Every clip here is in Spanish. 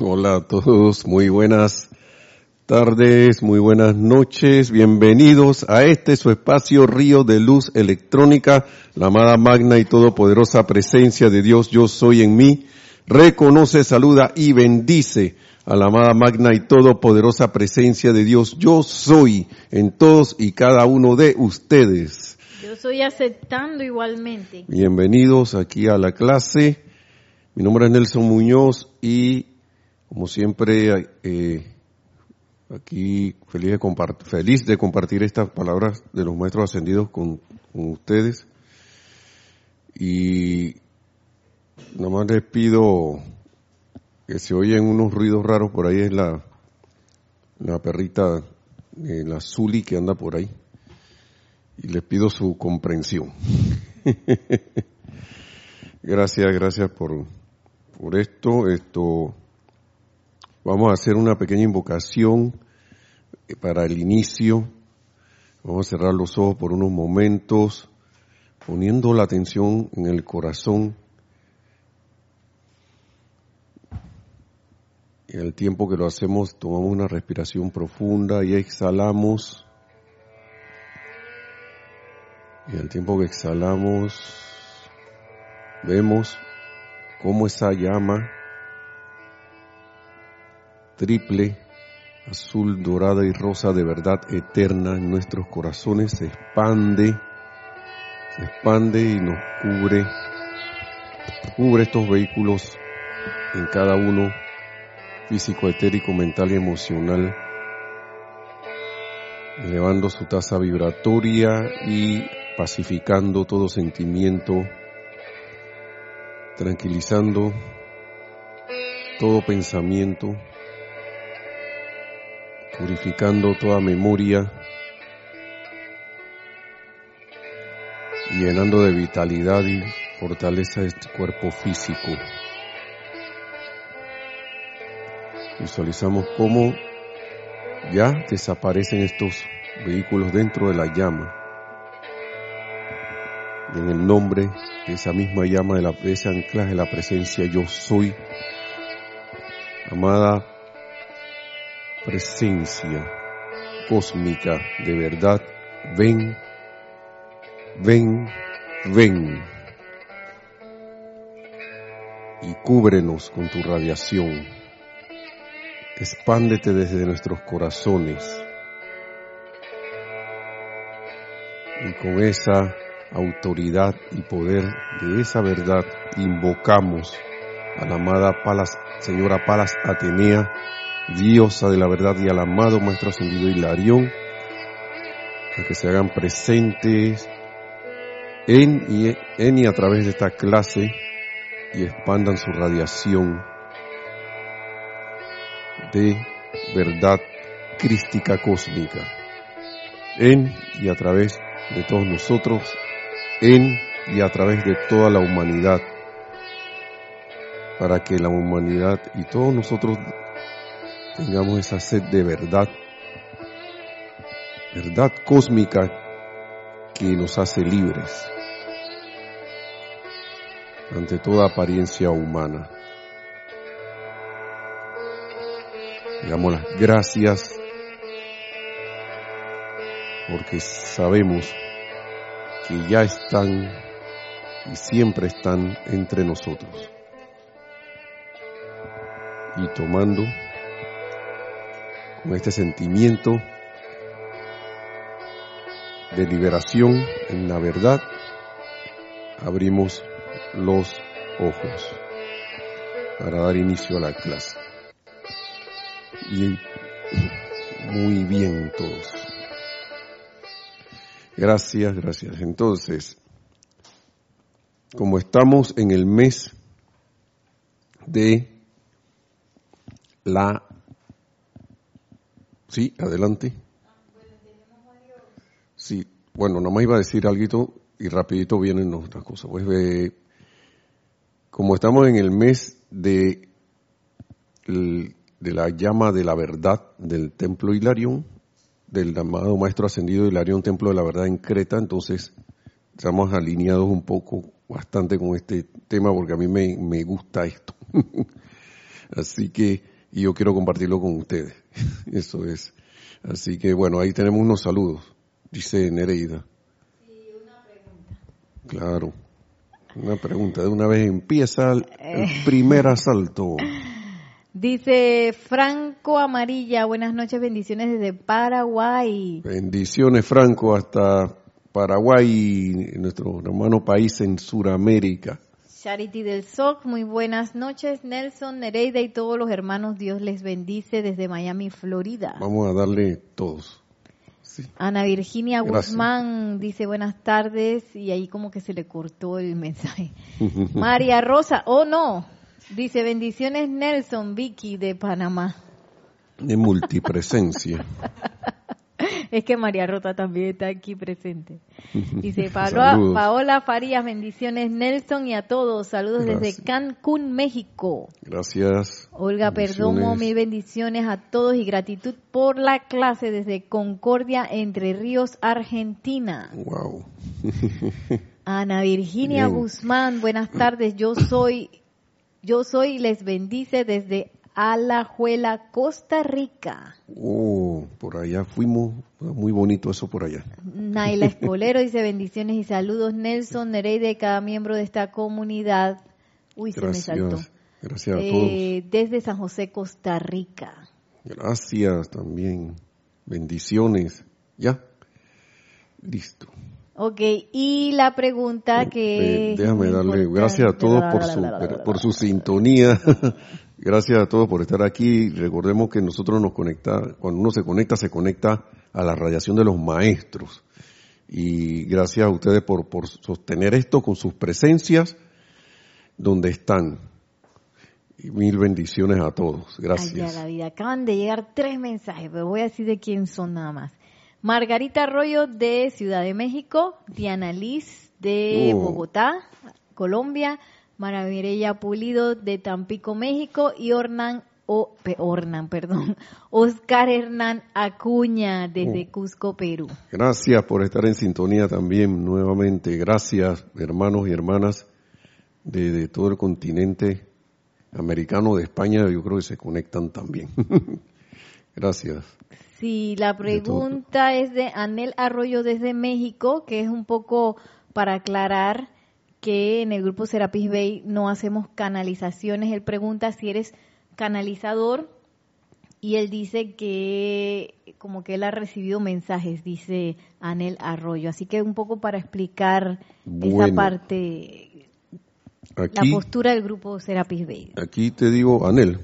Hola a todos, muy buenas tardes, muy buenas noches, bienvenidos a este su espacio Río de Luz Electrónica, la amada magna y todopoderosa presencia de Dios, yo soy en mí, reconoce, saluda y bendice a la amada magna y todopoderosa presencia de Dios, yo soy en todos y cada uno de ustedes. Yo soy aceptando igualmente. Bienvenidos aquí a la clase. Mi nombre es Nelson Muñoz y como siempre eh, aquí feliz de, compartir, feliz de compartir estas palabras de los maestros ascendidos con, con ustedes. Y nada más les pido que se oyen unos ruidos raros por ahí es la, la perrita, eh, la Zuli que anda por ahí. Y les pido su comprensión. gracias, gracias por, por esto. Esto, vamos a hacer una pequeña invocación eh, para el inicio. Vamos a cerrar los ojos por unos momentos, poniendo la atención en el corazón. En el tiempo que lo hacemos, tomamos una respiración profunda y exhalamos. Y al tiempo que exhalamos, vemos cómo esa llama triple, azul, dorada y rosa de verdad eterna en nuestros corazones se expande, se expande y nos cubre, cubre estos vehículos en cada uno, físico, etérico, mental y emocional, elevando su tasa vibratoria y pacificando todo sentimiento, tranquilizando todo pensamiento, purificando toda memoria llenando de vitalidad y fortaleza este cuerpo físico. Visualizamos cómo ya desaparecen estos vehículos dentro de la llama. Y en el nombre de esa misma llama, de, la, de ese anclaje de la presencia, yo soy, amada presencia cósmica de verdad, ven, ven, ven. Y cúbrenos con tu radiación. Expándete desde nuestros corazones. Y con esa autoridad y poder de esa verdad invocamos a la amada Palas, señora Palas Atenea, diosa de la verdad y al amado Maestro Ascendido Hilarión, a que se hagan presentes en y, en y a través de esta clase y expandan su radiación de verdad crística cósmica en y a través de todos nosotros, en y a través de toda la humanidad, para que la humanidad y todos nosotros tengamos esa sed de verdad, verdad cósmica que nos hace libres ante toda apariencia humana. Damos las gracias porque sabemos que ya están y siempre están entre nosotros. Y tomando con este sentimiento de liberación en la verdad, abrimos los ojos para dar inicio a la clase. Y muy bien todos. Gracias, gracias. Entonces, como estamos en el mes de la Sí, adelante. Sí, bueno, nomás iba a decir algo y rapidito vienen otras cosas. Pues eh, como estamos en el mes de, de la llama de la verdad del templo Hilarión, del amado maestro ascendido Hilarión, templo de la verdad en Creta, entonces estamos alineados un poco, bastante con este tema porque a mí me, me gusta esto. Así que, y yo quiero compartirlo con ustedes. Eso es. Así que bueno, ahí tenemos unos saludos, dice Nereida. Sí, una pregunta. Claro, una pregunta. De una vez empieza el, el Eh. primer asalto. Dice Franco Amarilla, buenas noches, bendiciones desde Paraguay. Bendiciones, Franco, hasta Paraguay, nuestro hermano país en Sudamérica. Charity del SOC, muy buenas noches. Nelson, Nereida y todos los hermanos, Dios les bendice desde Miami, Florida. Vamos a darle todos. Sí. Ana Virginia Gracias. Guzmán dice buenas tardes y ahí como que se le cortó el mensaje. María Rosa, oh no, dice bendiciones Nelson, Vicky de Panamá. De multipresencia. Es que María Rota también está aquí presente. Dice Paola. Paola Farías, bendiciones Nelson y a todos. Saludos Gracias. desde Cancún, México. Gracias. Olga Perdomo, mil bendiciones a todos y gratitud por la clase desde Concordia, Entre Ríos, Argentina. Wow. Ana Virginia Bien. Guzmán, buenas tardes. Yo soy, yo soy y les bendice desde Alajuela, Costa Rica. Oh, por allá fuimos. Muy bonito eso por allá. Naila Escolero dice bendiciones y saludos. Nelson Nereida y cada miembro de esta comunidad. Uy, se me saltó. Gracias. A Eh, desde San José, Costa Rica. todos. Gracias también. Bendiciones. Ya. Listo. Ok, y la pregunta que... Eh, déjame darle gracias a todos por su, por su sintonía. Gracias a todos por estar aquí. Recordemos que nosotros nos conecta, cuando uno se conecta, se conecta a la radiación de los maestros. Y gracias a ustedes por, por sostener esto con sus presencias donde están. Y mil bendiciones a todos. Gracias. la vida. Acaban de llegar tres mensajes, pero voy a decir de quién son nada más. Margarita Arroyo de Ciudad de México, Diana Liz de Oh. Bogotá, Colombia, Mara Mireya Pulido de Tampico, México y Ornan, o, Ornan, perdón, Oscar Hernán Acuña desde Oh. Cusco, Perú. Gracias por estar en sintonía también nuevamente. Gracias, hermanos y hermanas de, de todo el continente americano, de España, yo creo que se conectan también. Gracias. Sí, la pregunta es de Anel Arroyo desde México, que es un poco para aclarar que en el grupo Serapis Bay no hacemos canalizaciones. Él pregunta si eres canalizador y él dice que como que él ha recibido mensajes, dice Anel Arroyo. Así que un poco para explicar esa parte, la postura del grupo Serapis Bay. aquí te digo, Anel.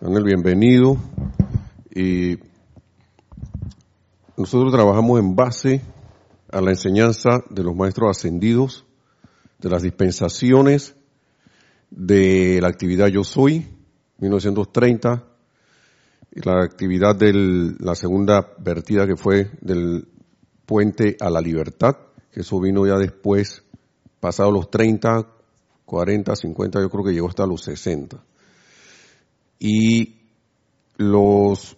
Anel, bienvenido. Y nosotros trabajamos en base a la enseñanza de los maestros ascendidos, de las dispensaciones, de la actividad Yo Soy, 1930, y la actividad de la segunda vertida que fue del puente a la libertad, que eso vino ya después, pasado los 30, 40, 50, yo creo que llegó hasta los 60. Y los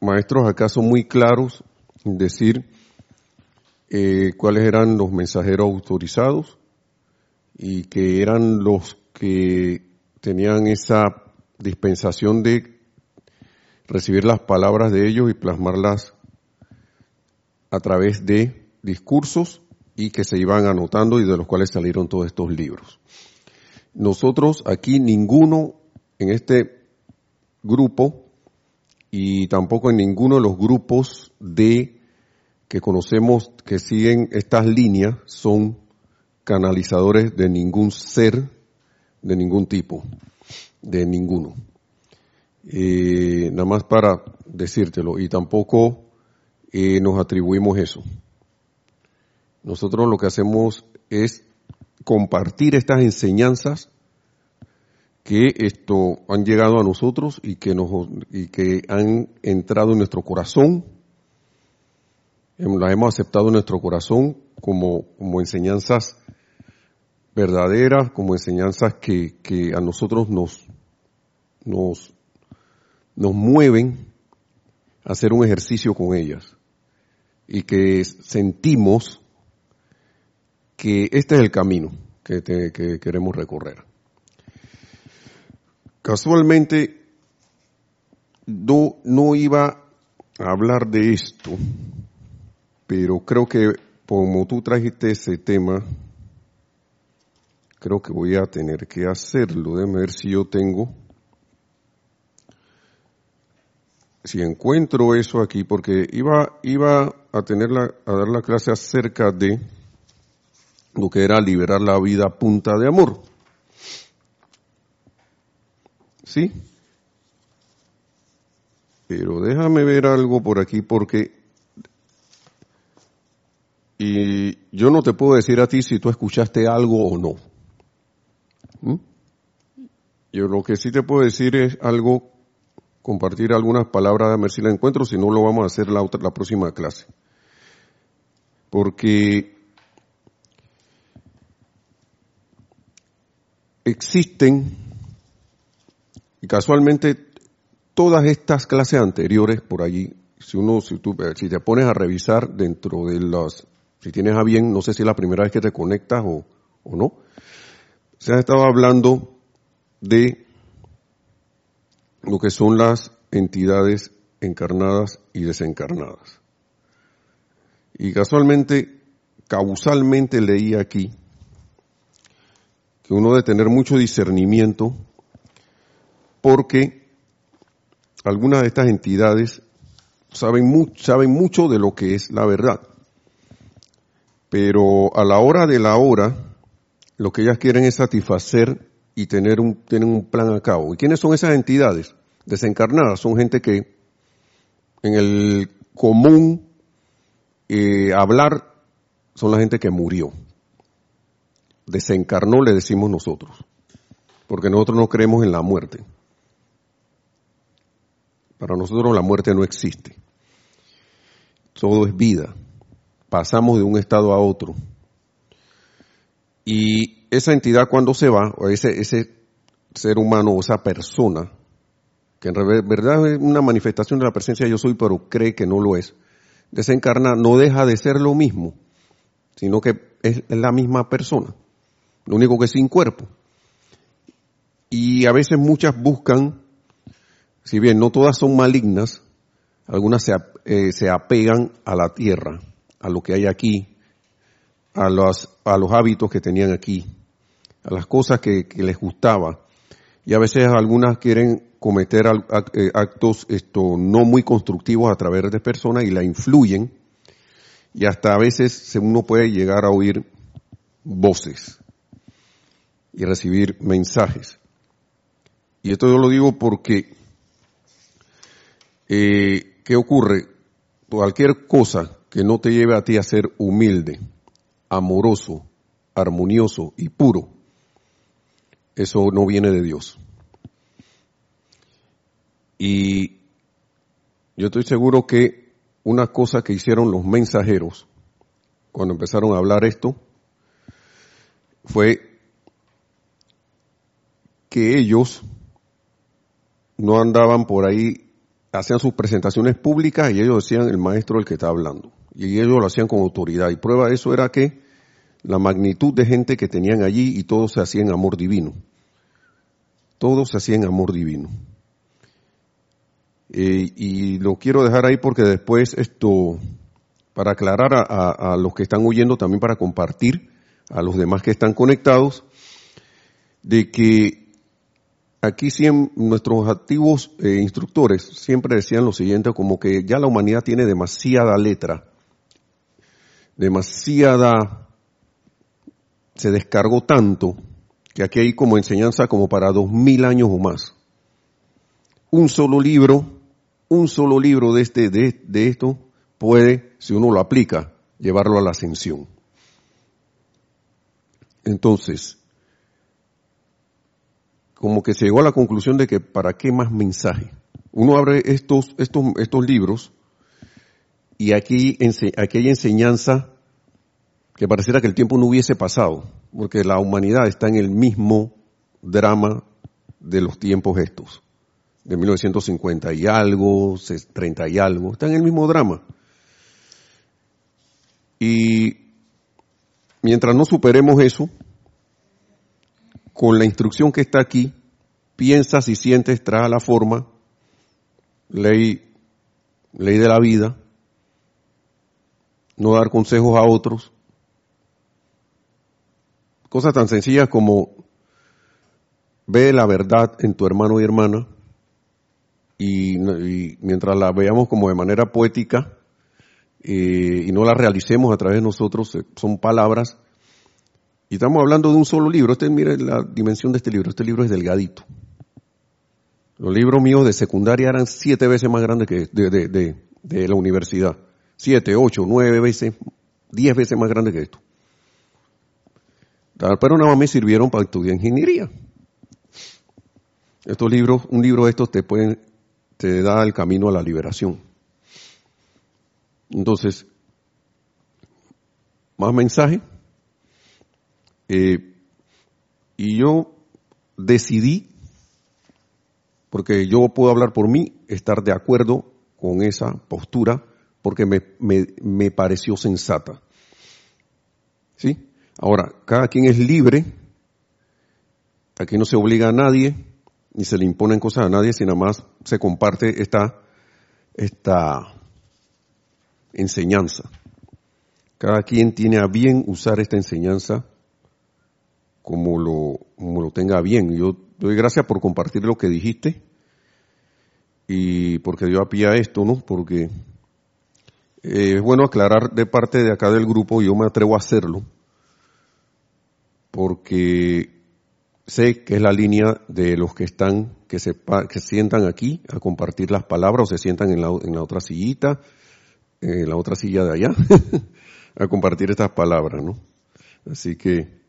maestros acá son muy claros en decir eh, cuáles eran los mensajeros autorizados y que eran los que tenían esa dispensación de recibir las palabras de ellos y plasmarlas a través de discursos y que se iban anotando y de los cuales salieron todos estos libros. Nosotros aquí ninguno en este grupo y tampoco en ninguno de los grupos de que conocemos que siguen estas líneas son canalizadores de ningún ser, de ningún tipo, de ninguno. Eh, nada más para decírtelo, y tampoco eh, nos atribuimos eso. Nosotros lo que hacemos es compartir estas enseñanzas que esto han llegado a nosotros y que nos y que han entrado en nuestro corazón, las hemos aceptado en nuestro corazón como, enseñanzas verdaderas, como enseñanzas que, a nosotros nos, mueven a hacer un ejercicio con ellas y que sentimos que este es el camino que, queremos recorrer. casualmente no iba a hablar de esto, pero creo que como tú trajiste ese tema, creo que voy a tener que hacerlo. Déjame ver si yo tengo, si encuentro eso aquí, porque iba, iba a tener la, a dar la clase acerca de lo que era liberar la vida a punta de amor. ¿Sí? Pero déjame ver algo por aquí porque y yo no te puedo decir a ti si tú escuchaste algo o no. ¿Mm? Yo lo que sí te puedo decir es algo, compartir algunas palabras, ver si la encuentro, si no lo vamos a hacer la, otra, la próxima clase. Porque existen, y casualmente todas estas clases anteriores por allí, si uno, si tú, si te pones a revisar dentro de las si tienes a bien, no sé si es la primera vez que te conectas o, no, se ha estado hablando de lo que son las entidades encarnadas y desencarnadas. Y casualmente, causalmente leí aquí que uno debe tener mucho discernimiento porque algunas de estas entidades saben, saben mucho de lo que es la verdad. Pero a la hora de la hora, lo que ellas quieren es satisfacer y tener un, tienen un plan a cabo. ¿Y quiénes son esas entidades? Desencarnadas. Son gente que en el común eh, hablar son la gente que murió. Desencarnó, le decimos nosotros. Porque nosotros no creemos en la muerte. Para nosotros la muerte no existe. Todo es vida pasamos de un estado a otro. Y esa entidad cuando se va, o ese, ese ser humano o esa persona, que en verdad es una manifestación de la presencia de yo soy, pero cree que no lo es, desencarna, no deja de ser lo mismo, sino que es la misma persona, lo único que es sin cuerpo. Y a veces muchas buscan, si bien no todas son malignas, algunas se, eh, se apegan a la tierra, a lo que hay aquí, a los, hábitos que tenían aquí, a las cosas que, les gustaba. Y a veces algunas quieren cometer eh, actos esto, no muy constructivos a través de personas y la influyen. Y hasta a veces uno puede llegar a oír voces y recibir mensajes. Y esto yo lo digo porque, eh, ¿qué ocurre? Cualquier cosa que no te lleve a ti a ser humilde, amoroso, armonioso y puro, eso no viene de Dios. Y yo estoy seguro que una cosa que hicieron los mensajeros cuando empezaron a hablar esto fue que ellos no andaban por ahí, hacían sus presentaciones públicas y ellos decían el maestro el que está hablando y ellos lo hacían con autoridad. Y prueba de eso era que la magnitud de gente que tenían allí y todos se hacían amor divino. Todos se hacían amor divino. Eh, y lo quiero dejar ahí porque después esto, para aclarar a, los que están oyendo, también para compartir a los demás que están conectados, de que aquí siempre, nuestros activos eh, instructores siempre decían lo siguiente, como que ya la humanidad tiene demasiada letra demasiada, se descargó tanto que aquí hay como enseñanza como para dos mil años o más. Un solo libro, un solo libro de este, de, de esto puede, si uno lo aplica, llevarlo a la ascensión. Entonces, como que se llegó a la conclusión de que para qué más mensaje. Uno abre estos, estos, estos libros y aquí, aquí hay enseñanza que pareciera que el tiempo no hubiese pasado, porque la humanidad está en el mismo drama de los tiempos estos, de 1950 y algo, 30 y algo, está en el mismo drama. Y mientras no superemos eso, con la instrucción que está aquí, piensas y sientes trae la forma, ley, ley de la vida, no dar consejos a otros, cosas tan sencillas como ve la verdad en tu hermano y hermana y, mientras la veamos como de manera poética eh, y no la realicemos a través de nosotros, eh, son palabras. Y estamos hablando de un solo libro. Este, mire la dimensión de este libro. Este libro es delgadito. Los libros míos de secundaria eran siete veces más grandes que de, de, de la universidad. Siete, ocho, nueve veces, diez veces más grandes que esto. Pero nada más me sirvieron para estudiar ingeniería. Estos libros, un libro de estos te pueden, te da el camino a la liberación. Entonces, más mensaje. Eh, y yo decidí, porque yo puedo hablar por mí, estar de acuerdo con esa postura, porque me, me, me pareció sensata. ¿Sí? Ahora, cada quien es libre, aquí no se obliga a nadie, ni se le imponen cosas a nadie, sino más se comparte esta, esta enseñanza. Cada quien tiene a bien usar esta enseñanza como lo, como lo tenga bien. Yo doy gracias por compartir lo que dijiste y porque dio a pie a esto, ¿no? Porque eh, es bueno aclarar de parte de acá del grupo, yo me atrevo a hacerlo, porque sé que es la línea de los que están, que se, que sientan aquí a compartir las palabras o se sientan en la, en la otra sillita, en la otra silla de allá, a compartir estas palabras, ¿no? Así que,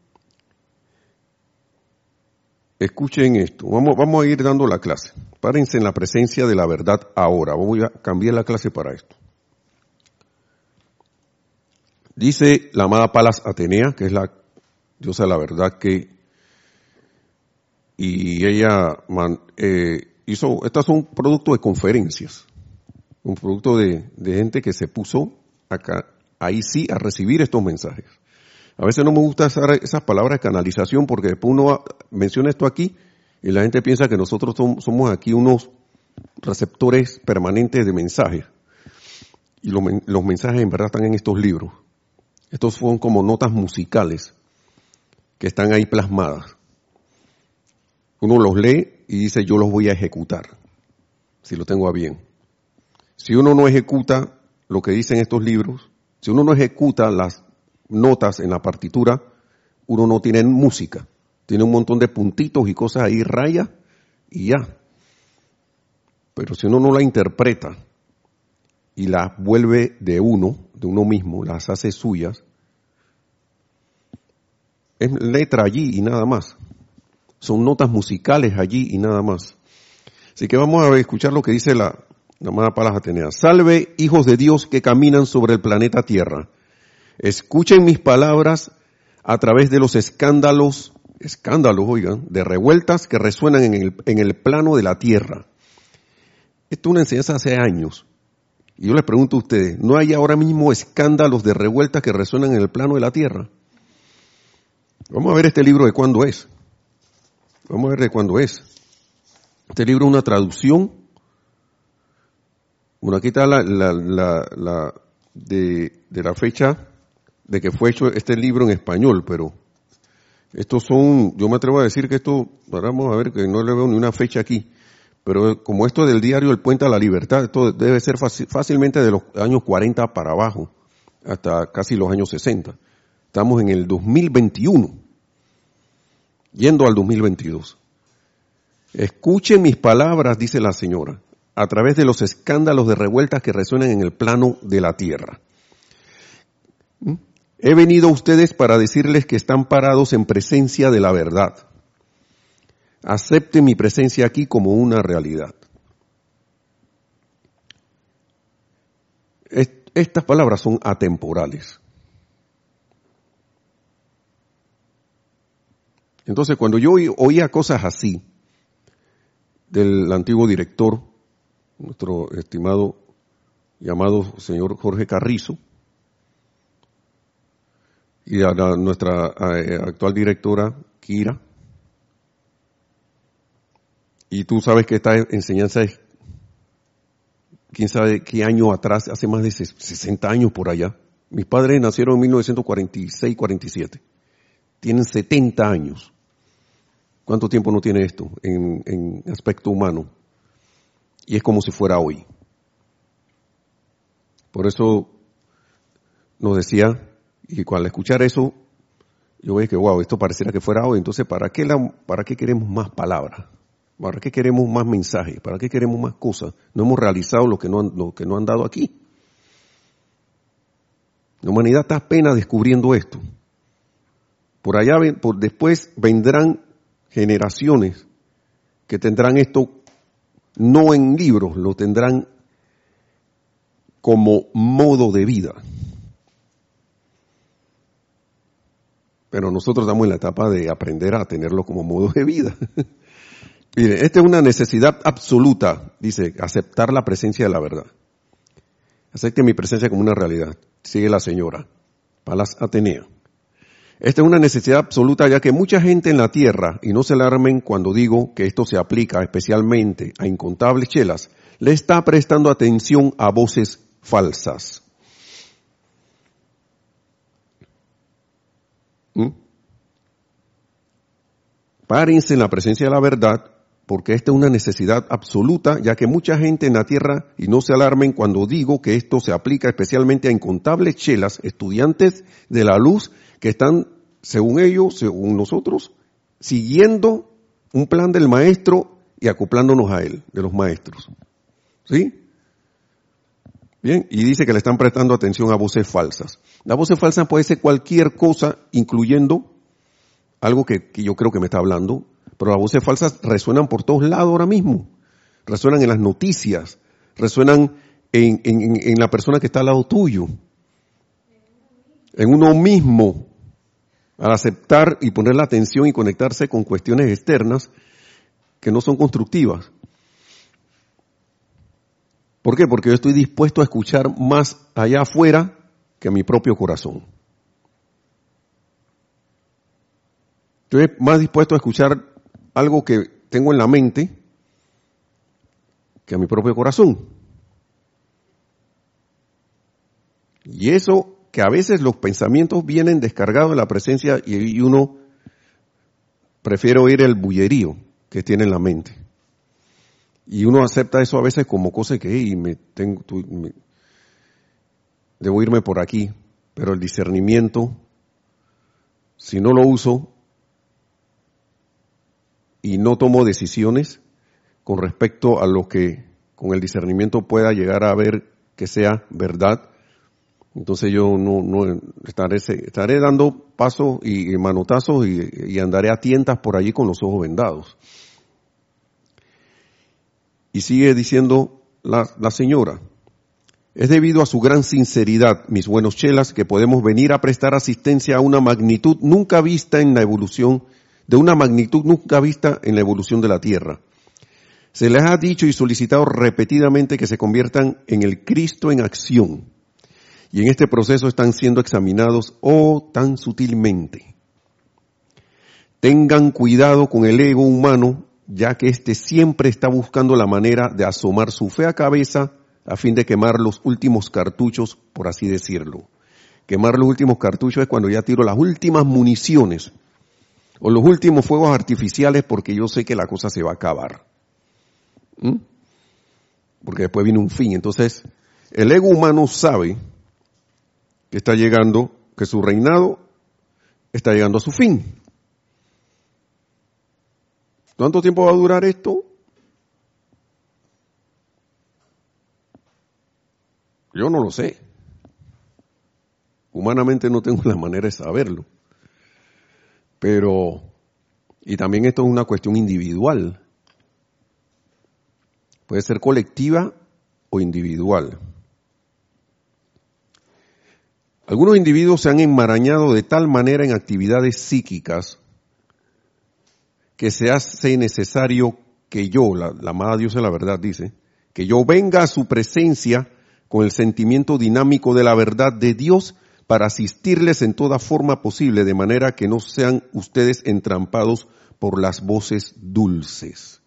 escuchen esto. Vamos, vamos a ir dando la clase. Párense en la presencia de la verdad ahora. Voy a cambiar la clase para esto. Dice la amada Palas Atenea, que es la diosa de la verdad, que y ella eh, hizo, estas son producto de conferencias, un producto de, gente que se puso acá, ahí sí, a recibir estos mensajes. A veces no me gusta usar esas palabras de canalización porque después uno menciona esto aquí y la gente piensa que nosotros somos aquí unos receptores permanentes de mensajes. Y los, los mensajes en verdad están en estos libros. Estos son como notas musicales que están ahí plasmadas. Uno los lee y dice yo los voy a ejecutar, si lo tengo a bien. Si uno no ejecuta lo que dicen estos libros, si uno no ejecuta las notas en la partitura, uno no tiene música. Tiene un montón de puntitos y cosas ahí, raya y ya. Pero si uno no la interpreta y las vuelve de uno, de uno mismo, las hace suyas, es letra allí y nada más. Son notas musicales allí y nada más. Así que vamos a escuchar lo que dice la, la amada Palas Atenea. Salve, hijos de Dios que caminan sobre el planeta Tierra. Escuchen mis palabras a través de los escándalos, escándalos, oigan, de revueltas que resuenan en el, en el plano de la Tierra. Esto es una enseñanza hace años. Y yo les pregunto a ustedes, ¿no hay ahora mismo escándalos de revueltas que resuenan en el plano de la Tierra? Vamos a ver este libro de cuándo es. Vamos a ver de cuándo es. Este libro es una traducción. Bueno, aquí está la, la, de, de, la fecha de que fue hecho este libro en español, pero estos son, yo me atrevo a decir que esto, vamos a ver que no le veo ni una fecha aquí, pero como esto del diario El Puente a la Libertad, esto debe ser fácilmente de los años 40 para abajo, hasta casi los años 60. Estamos en el 2021 yendo al 2022. Escuchen mis palabras, dice la señora, a través de los escándalos de revueltas que resuenan en el plano de la tierra. ¿Mm? He venido a ustedes para decirles que están parados en presencia de la verdad. Acepten mi presencia aquí como una realidad. Estas palabras son atemporales. Entonces, cuando yo oía cosas así del antiguo director, nuestro estimado llamado señor Jorge Carrizo, y a nuestra actual directora, Kira, Y tú sabes que esta enseñanza es, quién sabe qué año atrás, hace más de 60 años por allá. Mis padres nacieron en 1946-47. Tienen 70 años. ¿Cuánto tiempo no tiene esto en, aspecto humano? Y es como si fuera hoy. Por eso nos decía, y al escuchar eso, yo veía que, wow, esto pareciera que fuera hoy. Entonces, ¿para qué, la, ¿para qué queremos más palabras? ¿Para qué queremos más mensajes? ¿Para qué queremos más cosas? No hemos realizado lo que no han, lo que no han dado aquí. La humanidad está apenas descubriendo esto. Por allá, por después vendrán generaciones que tendrán esto no en libros, lo tendrán como modo de vida. Pero nosotros estamos en la etapa de aprender a tenerlo como modo de vida. Mire, esta es una necesidad absoluta, dice, aceptar la presencia de la verdad. Acepte mi presencia como una realidad. Sigue la señora. Palas Atenea. Esta es una necesidad absoluta ya que mucha gente en la tierra, y no se alarmen cuando digo que esto se aplica especialmente a incontables chelas, le está prestando atención a voces falsas. ¿Mm? Párense en la presencia de la verdad, porque esta es una necesidad absoluta, ya que mucha gente en la tierra, y no se alarmen cuando digo que esto se aplica especialmente a incontables chelas, estudiantes de la luz, que están, según ellos, según nosotros, siguiendo un plan del maestro y acoplándonos a él, de los maestros. ¿Sí? Bien, y dice que le están prestando atención a voces falsas. La voces falsas puede ser cualquier cosa, incluyendo algo que, yo creo que me está hablando, pero las voces falsas resuenan por todos lados ahora mismo. Resuenan en las noticias, resuenan en, la persona que está al lado tuyo, en uno mismo, al aceptar y poner la atención y conectarse con cuestiones externas que no son constructivas. ¿Por qué? Porque yo estoy dispuesto a escuchar más allá afuera que a mi propio corazón. Estoy más dispuesto a escuchar algo que tengo en la mente que a mi propio corazón. Y eso que a veces los pensamientos vienen descargados de la presencia y uno prefiere oír el bullerío que tiene en la mente. Y uno acepta eso a veces como cosa que, me tengo, debo irme por aquí, pero el discernimiento, si no lo uso y no tomo decisiones con respecto a lo que con el discernimiento pueda llegar a ver que sea verdad, entonces yo no, no estaré, dando pasos y, manotazos y andaré a tientas por allí con los ojos vendados. Y sigue diciendo la, señora, es debido a su gran sinceridad, mis buenos chelas, que podemos venir a prestar asistencia a una magnitud nunca vista en la evolución, de una magnitud nunca vista en la evolución de la Tierra. Se les ha dicho y solicitado repetidamente que se conviertan en el Cristo en acción. Y en este proceso están siendo examinados, oh, tan sutilmente. Tengan cuidado con el ego humano ya que éste siempre está buscando la manera de asomar su fea cabeza a fin de quemar los últimos cartuchos, por así decirlo. Quemar los últimos cartuchos es cuando ya tiro las últimas municiones o los últimos fuegos artificiales porque yo sé que la cosa se va a acabar. ¿Mm? Porque después viene un fin. Entonces, el ego humano sabe que está llegando, que su reinado está llegando a su fin. ¿Cuánto tiempo va a durar esto? Yo no lo sé. Humanamente no tengo la manera de saberlo. Pero, y también esto es una cuestión individual. Puede ser colectiva o individual. Algunos individuos se han enmarañado de tal manera en actividades psíquicas que se hace necesario que yo, la, amada Dios de la verdad dice, que yo venga a su presencia con el sentimiento dinámico de la verdad de Dios para asistirles en toda forma posible, de manera que no sean ustedes entrampados por las voces dulces.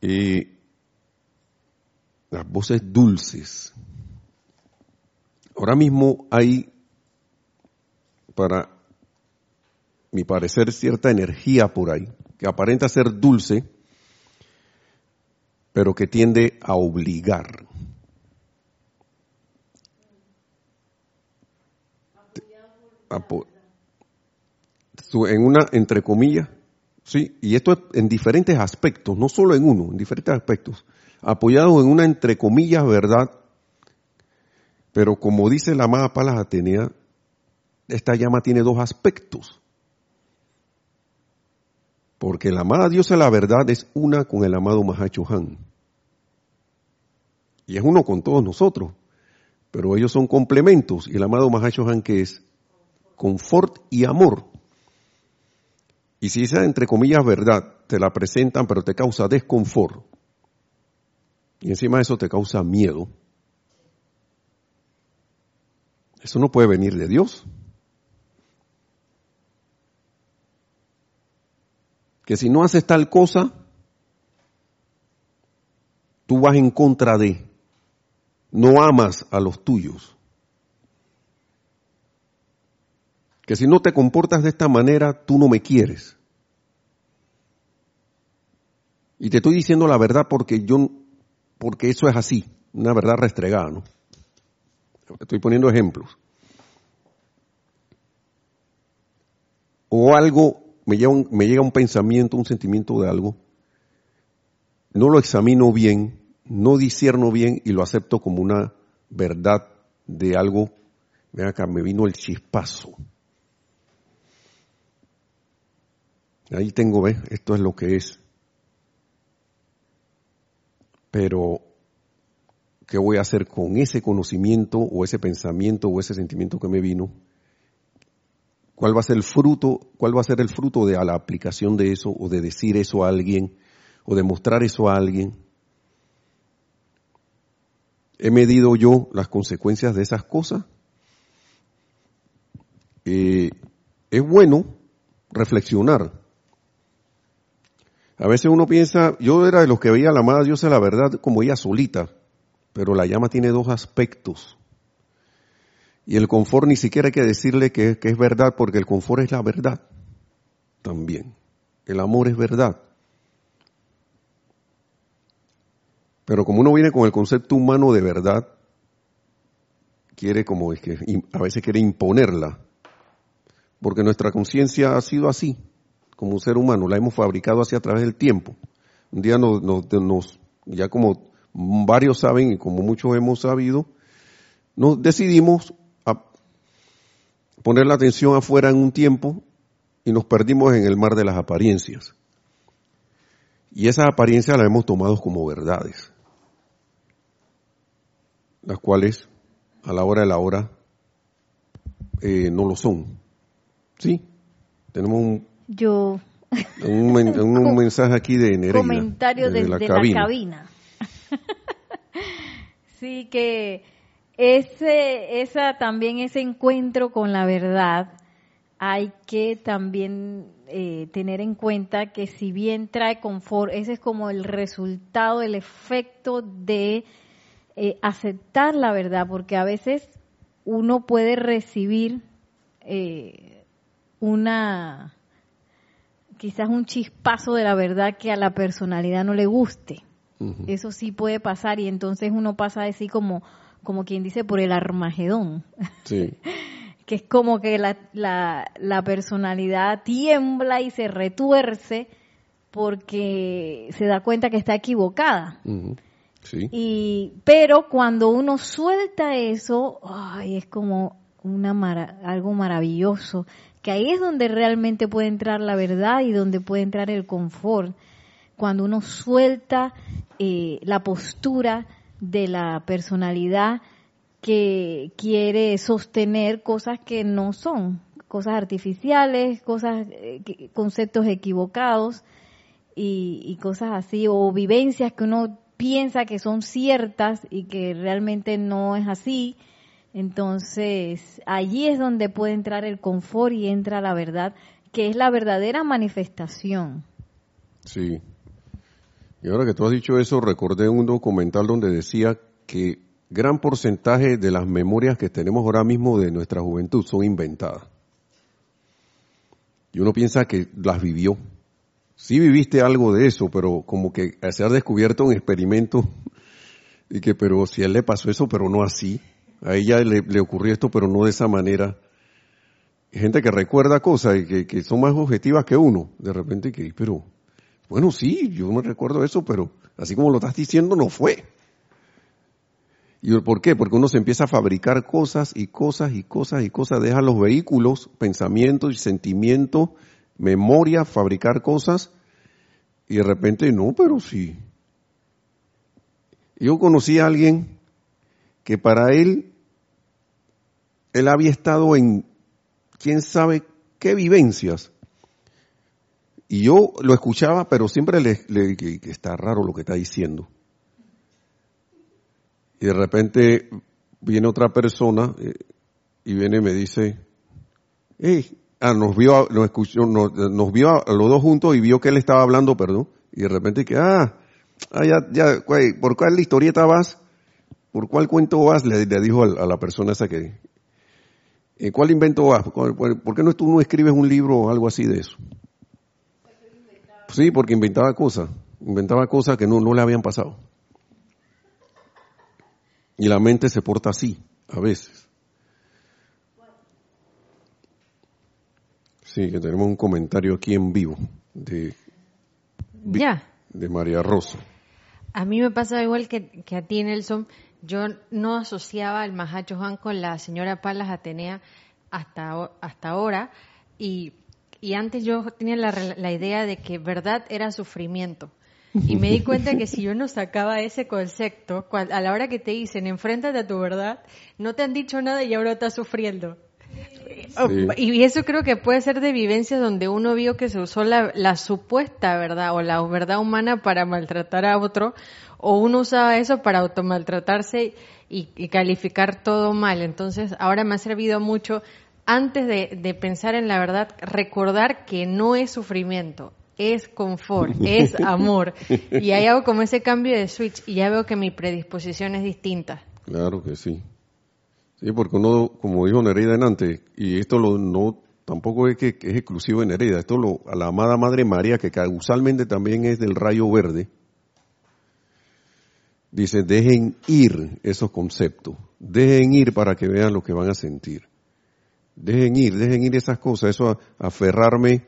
Eh, las voces dulces. Ahora mismo hay, para mi parecer, cierta energía por ahí, que aparenta ser dulce, pero que tiende a obligar. En una, entre comillas, sí, y esto es en diferentes aspectos, no solo en uno, en diferentes aspectos, apoyado en una, entre comillas, verdad, pero como dice la amada Palas Atenea, esta llama tiene dos aspectos. Porque la amada diosa la verdad es una con el amado Mahacho Han. Y es uno con todos nosotros. Pero ellos son complementos. Y el amado Mahacho Han que es confort y amor. Y si esa entre comillas verdad te la presentan pero te causa desconfort y encima de eso te causa miedo, eso no puede venir de Dios. Que si no haces tal cosa, tú vas en contra de, no amas a los tuyos. Que si no te comportas de esta manera, tú no me quieres. Y te estoy diciendo la verdad porque yo, porque eso es así, una verdad restregada, ¿no? Estoy poniendo ejemplos. O algo, me llega, un, pensamiento, un sentimiento de algo, no lo examino bien, no disierno bien y lo acepto como una verdad de algo. Ven acá, me vino el chispazo. Ahí tengo, ¿ves? Esto es lo que es. Pero, ¿qué voy a hacer con ese conocimiento o ese pensamiento o ese sentimiento que me vino? ¿Cuál va a ser el fruto? ¿Cuál va a ser el fruto de la aplicación de eso o de decir eso a alguien o de mostrar eso a alguien? ¿He medido yo las consecuencias de esas cosas? Eh, es bueno reflexionar a veces uno piensa, yo era de los que veía a la amada Dios la verdad como ella solita, pero la llama tiene dos aspectos. Y el confort ni siquiera hay que decirle que, que es verdad, porque el confort es la verdad también. El amor es verdad. Pero como uno viene con el concepto humano de verdad, quiere como es que a veces quiere imponerla, porque nuestra conciencia ha sido así como un ser humano, la hemos fabricado así a través del tiempo. Un día nos, ya como varios saben y como muchos hemos sabido, nos decidimos a poner la atención afuera en un tiempo y nos perdimos en el mar de las apariencias. Y esas apariencias las hemos tomado como verdades, las cuales a la hora de la hora eh, no lo son. ¿Sí? Tenemos un yo. Un, un mensaje aquí de Nereida. Comentario desde, la, cabina. sí, que ese, esa también ese encuentro con la verdad hay que también eh, tener en cuenta que si bien trae confort, ese es como el resultado, el efecto de eh, aceptar la verdad, porque a veces uno puede recibir eh, una quizás un chispazo de la verdad que a la personalidad no le guste. Eso sí puede pasar y entonces uno pasa así como, como quien dice por el Armagedón. Sí. que es como que la, la, personalidad tiembla y se retuerce porque se da cuenta que está equivocada. Sí. Y, pero cuando uno suelta eso, ay, es como una algo maravilloso que ahí es donde realmente puede entrar la verdad y donde puede entrar el confort, cuando uno suelta eh, la postura de la personalidad que quiere sostener cosas que no son, cosas artificiales, cosas, eh, conceptos equivocados y, y cosas así, o vivencias que uno piensa que son ciertas y que realmente no es así entonces, allí es donde puede entrar el confort y entra la verdad, que es la verdadera manifestación. Sí. Y ahora que tú has dicho eso, recordé un documental donde decía que gran porcentaje de las memorias que tenemos ahora mismo de nuestra juventud son inventadas. Y uno piensa que las vivió. Sí viviste algo de eso, pero como que se ha descubierto un experimento y que, pero si a él le pasó eso, pero no así. A ella le, ocurrió esto, pero no de esa manera. Gente que recuerda cosas y que, que son más objetivas que uno. De repente que, pero, bueno, sí, yo me recuerdo eso, pero así como lo estás diciendo, no fue. ¿Y por qué? Porque uno se empieza a fabricar cosas y cosas y cosas y cosas, deja los vehículos, pensamientos y sentimientos, memoria, fabricar cosas, y de repente no, pero sí. Yo conocí a alguien que para él, él había estado en quién sabe qué vivencias. Y yo lo escuchaba, pero siempre le, le que está raro lo que está diciendo y de repente viene otra persona eh, y viene y me dice, hey, ah, nos vio, nos escuchó, nos, vio a los dos juntos y vio que él estaba hablando, perdón, y de repente que, ah, ah ya, ya, ¿por cuál historieta vas? ¿Por cuál cuento vas? Le, dijo a, la persona esa que, ¿en cuál invento vas? ¿Por, qué no tú no escribes un libro o algo así de eso? Sí, porque inventaba cosas, inventaba cosas que no, no le habían pasado. Y la mente se porta así, a veces. Sí, que tenemos un comentario aquí en vivo de, de María Rosa. A mí me pasa igual que, a ti, Nelson. Yo no asociaba al Mahacho Juan con la señora Palas Atenea hasta, hasta ahora. Y, y antes yo tenía la, la idea de que verdad era sufrimiento. Y me di cuenta que si yo no sacaba ese concepto, a la hora que te dicen, enfréntate a tu verdad, no te han dicho nada y ahora estás sufriendo. Y eso creo que puede ser de vivencias donde uno vio que se usó la, supuesta verdad o la verdad humana para maltratar a otro, o uno usaba eso para automaltratarse y, y calificar todo mal. Entonces, ahora me ha servido mucho, antes de, de pensar en la verdad, recordar que no es sufrimiento, es confort, es amor. Y ahí hago como ese cambio de switch y ya veo que mi predisposición es distinta. Claro que sí. Sí, porque uno, como dijo Nereida antes, y esto lo, no tampoco es que, es exclusivo de Nereida, esto lo, a la amada Madre María, que causalmente también es del rayo verde, dice, dejen ir esos conceptos, dejen ir para que vean lo que van a sentir. Dejen ir, dejen ir esas cosas, eso aferrarme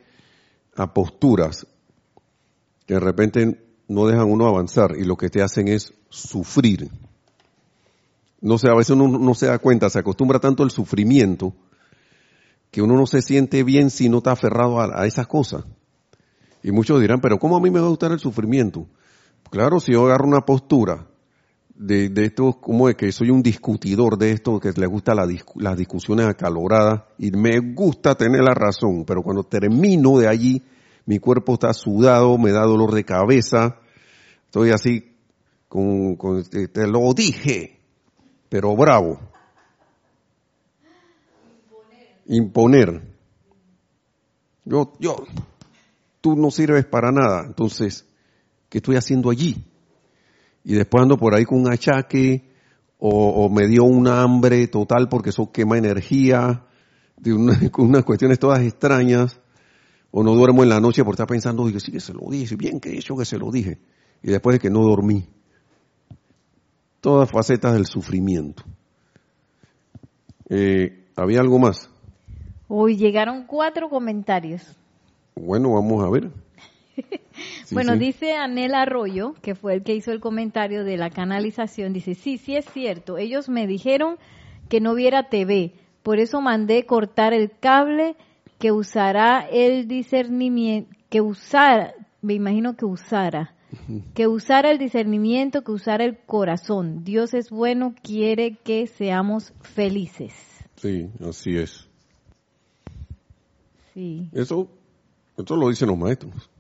a posturas que de repente no dejan uno avanzar y lo que te hacen es sufrir. No sé, a veces uno no se da cuenta, se acostumbra tanto al sufrimiento que uno no se siente bien si no está aferrado a, esas cosas. Y muchos dirán, pero ¿cómo a mí me va a gustar el sufrimiento? Claro, si yo agarro una postura de, de esto, como de que soy un discutidor de esto, que le gusta las discusiones acaloradas y me gusta tener la razón, pero cuando termino de allí, mi cuerpo está sudado, me da dolor de cabeza, estoy así, con, te, lo dije, pero bravo. Imponer. Yo, yo, tú no sirves para nada, entonces, ¿qué estoy haciendo allí? Y después ando por ahí con un achaque, o, me dio un hambre total porque eso quema energía, de una, con unas cuestiones todas extrañas, o no duermo en la noche por estar pensando, dije, sí que se lo dije, bien que he hecho que se lo dije, y después de que no dormí. Todas facetas del sufrimiento. Eh, ¿Había algo más? Hoy llegaron cuatro comentarios. Bueno, vamos a ver. bueno, dice Anel Arroyo, que fue el que hizo el comentario de la canalización, dice, sí, sí es cierto, ellos me dijeron que no viera TV, por eso mandé cortar el cable que usará el discernimiento, que usara, me imagino que usara, que usara el discernimiento, que usara el corazón. Dios es bueno, quiere que seamos felices. Sí, así es. Sí. Eso, eso lo dicen los maestros.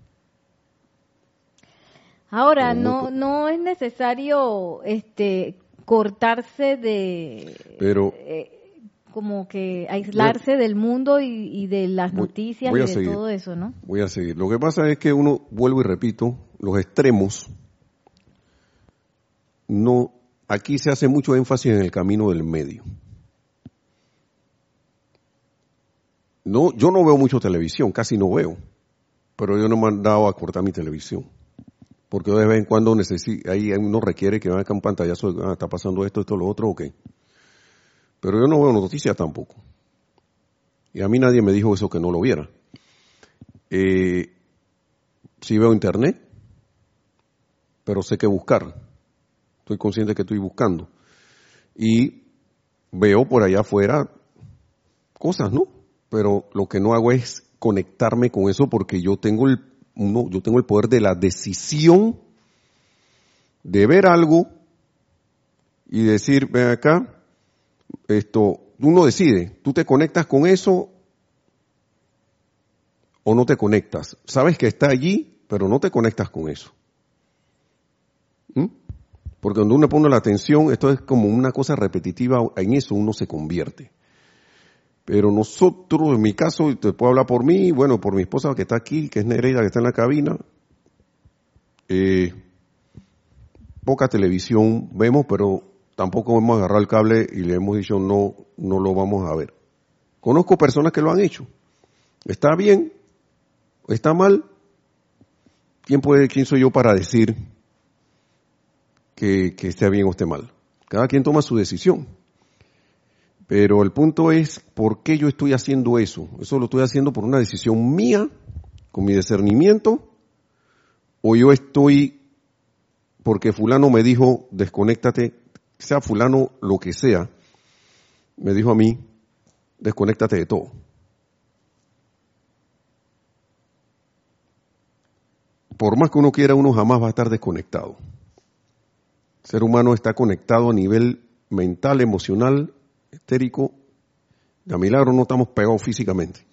Ahora, no, no es necesario este, cortarse de... Pero... Eh, como que aislarse del mundo y, de las noticias y de todo eso, ¿no? Voy a seguir. Lo que pasa es que uno, vuelvo y repito, los extremos no, aquí se hace mucho énfasis en el camino del medio. No, yo no veo mucho televisión, casi no veo, pero yo no me han dado a cortar mi televisión. Porque de vez en cuando ahí uno requiere que vean un pantallazo de, ah, está pasando esto, esto, lo otro, ok. Pero yo no veo noticias tampoco. Y a mí nadie me dijo eso que no lo viera. Eh, sí veo internet, pero sé que buscar. Estoy consciente que estoy buscando. Y veo por allá afuera cosas, ¿no? Pero lo que no hago es conectarme con eso porque yo tengo el, uno, yo tengo el poder de la decisión de ver algo y decir, ven acá, esto, uno decide, tú te conectas con eso o no te conectas. Sabes que está allí, pero no te conectas con eso. ¿Mm? Porque cuando uno pone la atención, esto es como una cosa repetitiva, en eso uno se convierte. Pero nosotros, en mi caso, te puedo hablar por mí, bueno, por mi esposa que está aquí, que es Nereida, que está en la cabina, eh, poca televisión vemos, pero tampoco hemos agarrado el cable y le hemos dicho no, no lo vamos a ver. Conozco personas que lo han hecho. Está bien, está mal. ¿Quién puede, quién soy yo para decir que, que esté bien o esté mal? Cada quien toma su decisión. Pero el punto es, ¿por qué yo estoy haciendo eso? Eso lo estoy haciendo por una decisión mía, con mi discernimiento, o yo estoy porque fulano me dijo, desconéctate, sea fulano lo que sea, me dijo a mí, desconéctate de todo. Por más que uno quiera, uno jamás va a estar desconectado. El ser humano está conectado a nivel mental, emocional, estérico, de a milagro no estamos pegados físicamente.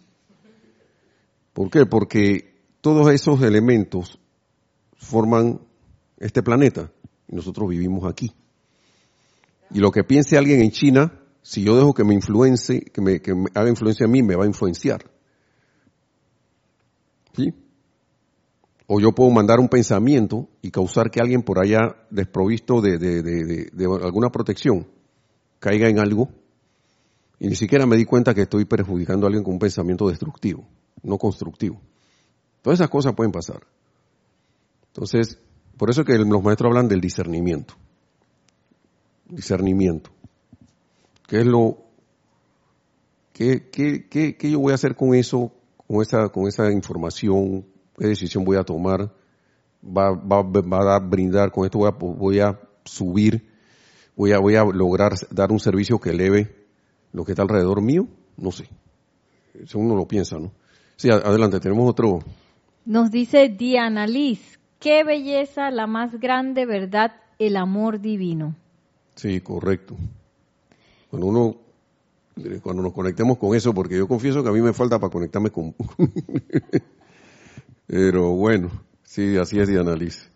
¿Por qué? Porque todos esos elementos forman este planeta y nosotros vivimos aquí. Y lo que piense alguien en China, si yo dejo que me influencie, que me, que haga influencia a mí, me va a influenciar. ¿Sí? O yo puedo mandar un pensamiento y causar que alguien por allá desprovisto de, de, de, alguna protección caiga en algo y ni siquiera me di cuenta que estoy perjudicando a alguien con un pensamiento destructivo, no constructivo. Todas esas cosas pueden pasar. Entonces, por eso es que los maestros hablan del discernimiento. Discernimiento. ¿Qué es lo, qué, qué, qué, qué yo voy a hacer con eso, con esa, con esa información? ¿Qué decisión voy a tomar? Va, va, va a brindar, con esto voy a, voy a subir, voy a, voy a lograr dar un servicio que eleve lo que está alrededor mío, no sé. Eso uno lo piensa, ¿no? Sí, adelante, tenemos otro. Nos dice Diana Liz, qué belleza, la más grande verdad, el amor divino. Sí, correcto. Cuando uno, cuando nos conectemos con eso, porque yo confieso que a mí me falta para conectarme con... Pero bueno, sí, así es Diana Liz.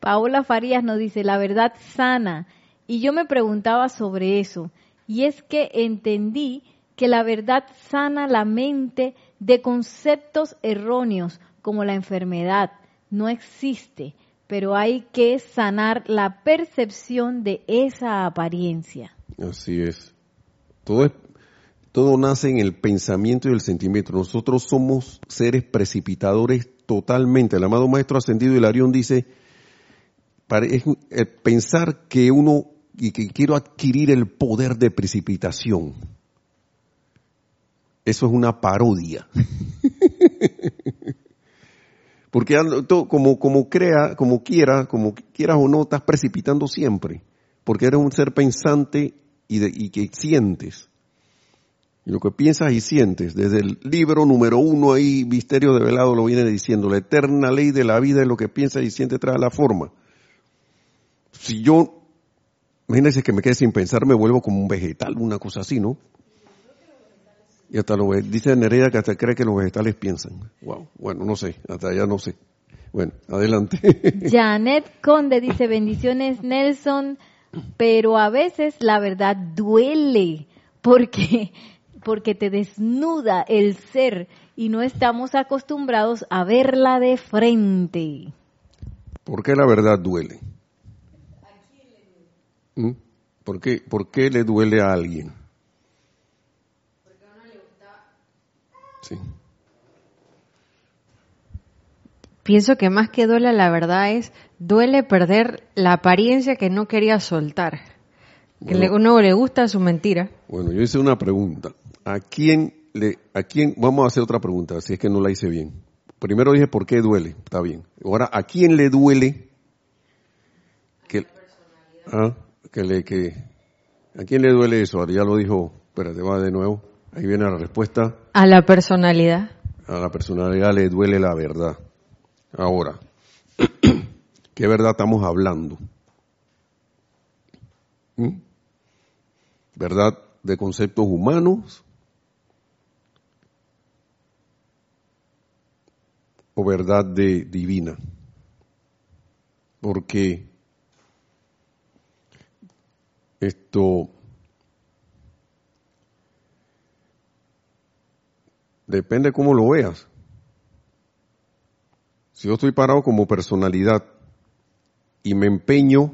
Paola Farías nos dice, la verdad sana. Y yo me preguntaba sobre eso. Y es que entendí que la verdad sana la mente de conceptos erróneos como la enfermedad. No existe, pero hay que sanar la percepción de esa apariencia. Así es. Todo, es, todo nace en el pensamiento y el sentimiento. Nosotros somos seres precipitadores totalmente. El amado Maestro Ascendido Hilarión dice, pensar que uno y que quiero adquirir el poder de precipitación. Eso es una parodia. Porque como, como crea, como quiera, como quieras o no, estás precipitando siempre. Porque eres un ser pensante y, y que sientes. Lo que piensas y sientes, desde el libro número uno ahí, Misterio de Velado lo viene diciendo, la eterna ley de la vida es lo que piensas y sientes trae la forma. Si yo Imagínense que me quede sin pensar, me vuelvo como un vegetal, una cosa así, ¿no? Y hasta lo dice Nereida que hasta cree que los vegetales piensan. Wow, bueno, no sé, hasta allá no sé. Bueno, adelante. Janet Conde dice, bendiciones Nelson, pero a veces la verdad duele porque, porque te desnuda el ser y no estamos acostumbrados a verla de frente. ¿Por qué la verdad duele? ¿Mm? ¿Por qué, ¿Por qué le duele a alguien? Porque a uno le gusta. Sí. Pienso que más que duele la verdad es, duele perder la apariencia que no quería soltar. que a uno le gusta su mentira. Bueno, yo hice una pregunta. ¿A quién le, a quién, vamos a hacer otra pregunta, si es que no la hice bien. Primero dije por qué duele, está bien. Ahora, ¿a quién le duele que, ah, que le, que, a quién le duele eso? Ahora ya lo dijo, espérate, va de nuevo. Ahí viene la respuesta. A la personalidad. A la personalidad le duele la verdad. Ahora, ¿qué verdad estamos hablando? ¿Mm? ¿Verdad de conceptos humanos? ¿O verdad de divina? Porque esto depende cómo lo veas. Si yo estoy parado como personalidad y me empeño,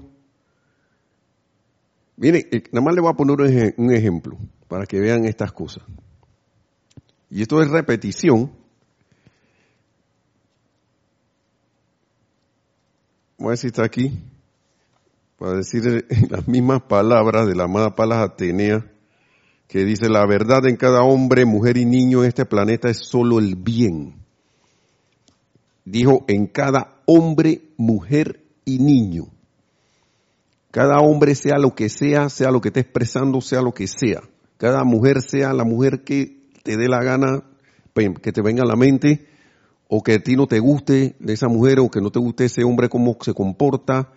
mire, eh, nada más le voy a poner un ejemplo para que vean estas cosas. Y esto es repetición. Voy a aquí, para decir las mismas palabras de la amada Palas Atenea, que dice, la verdad en cada hombre, mujer y niño en este planeta es solo el bien dijo en cada hombre, mujer y niño. Cada hombre sea lo que sea, sea lo que esté expresando, sea lo que sea. Cada mujer sea la mujer que te dé la gana, que te venga a la mente, o que a ti no te guste de esa mujer, o que no te guste ese hombre cómo se comporta.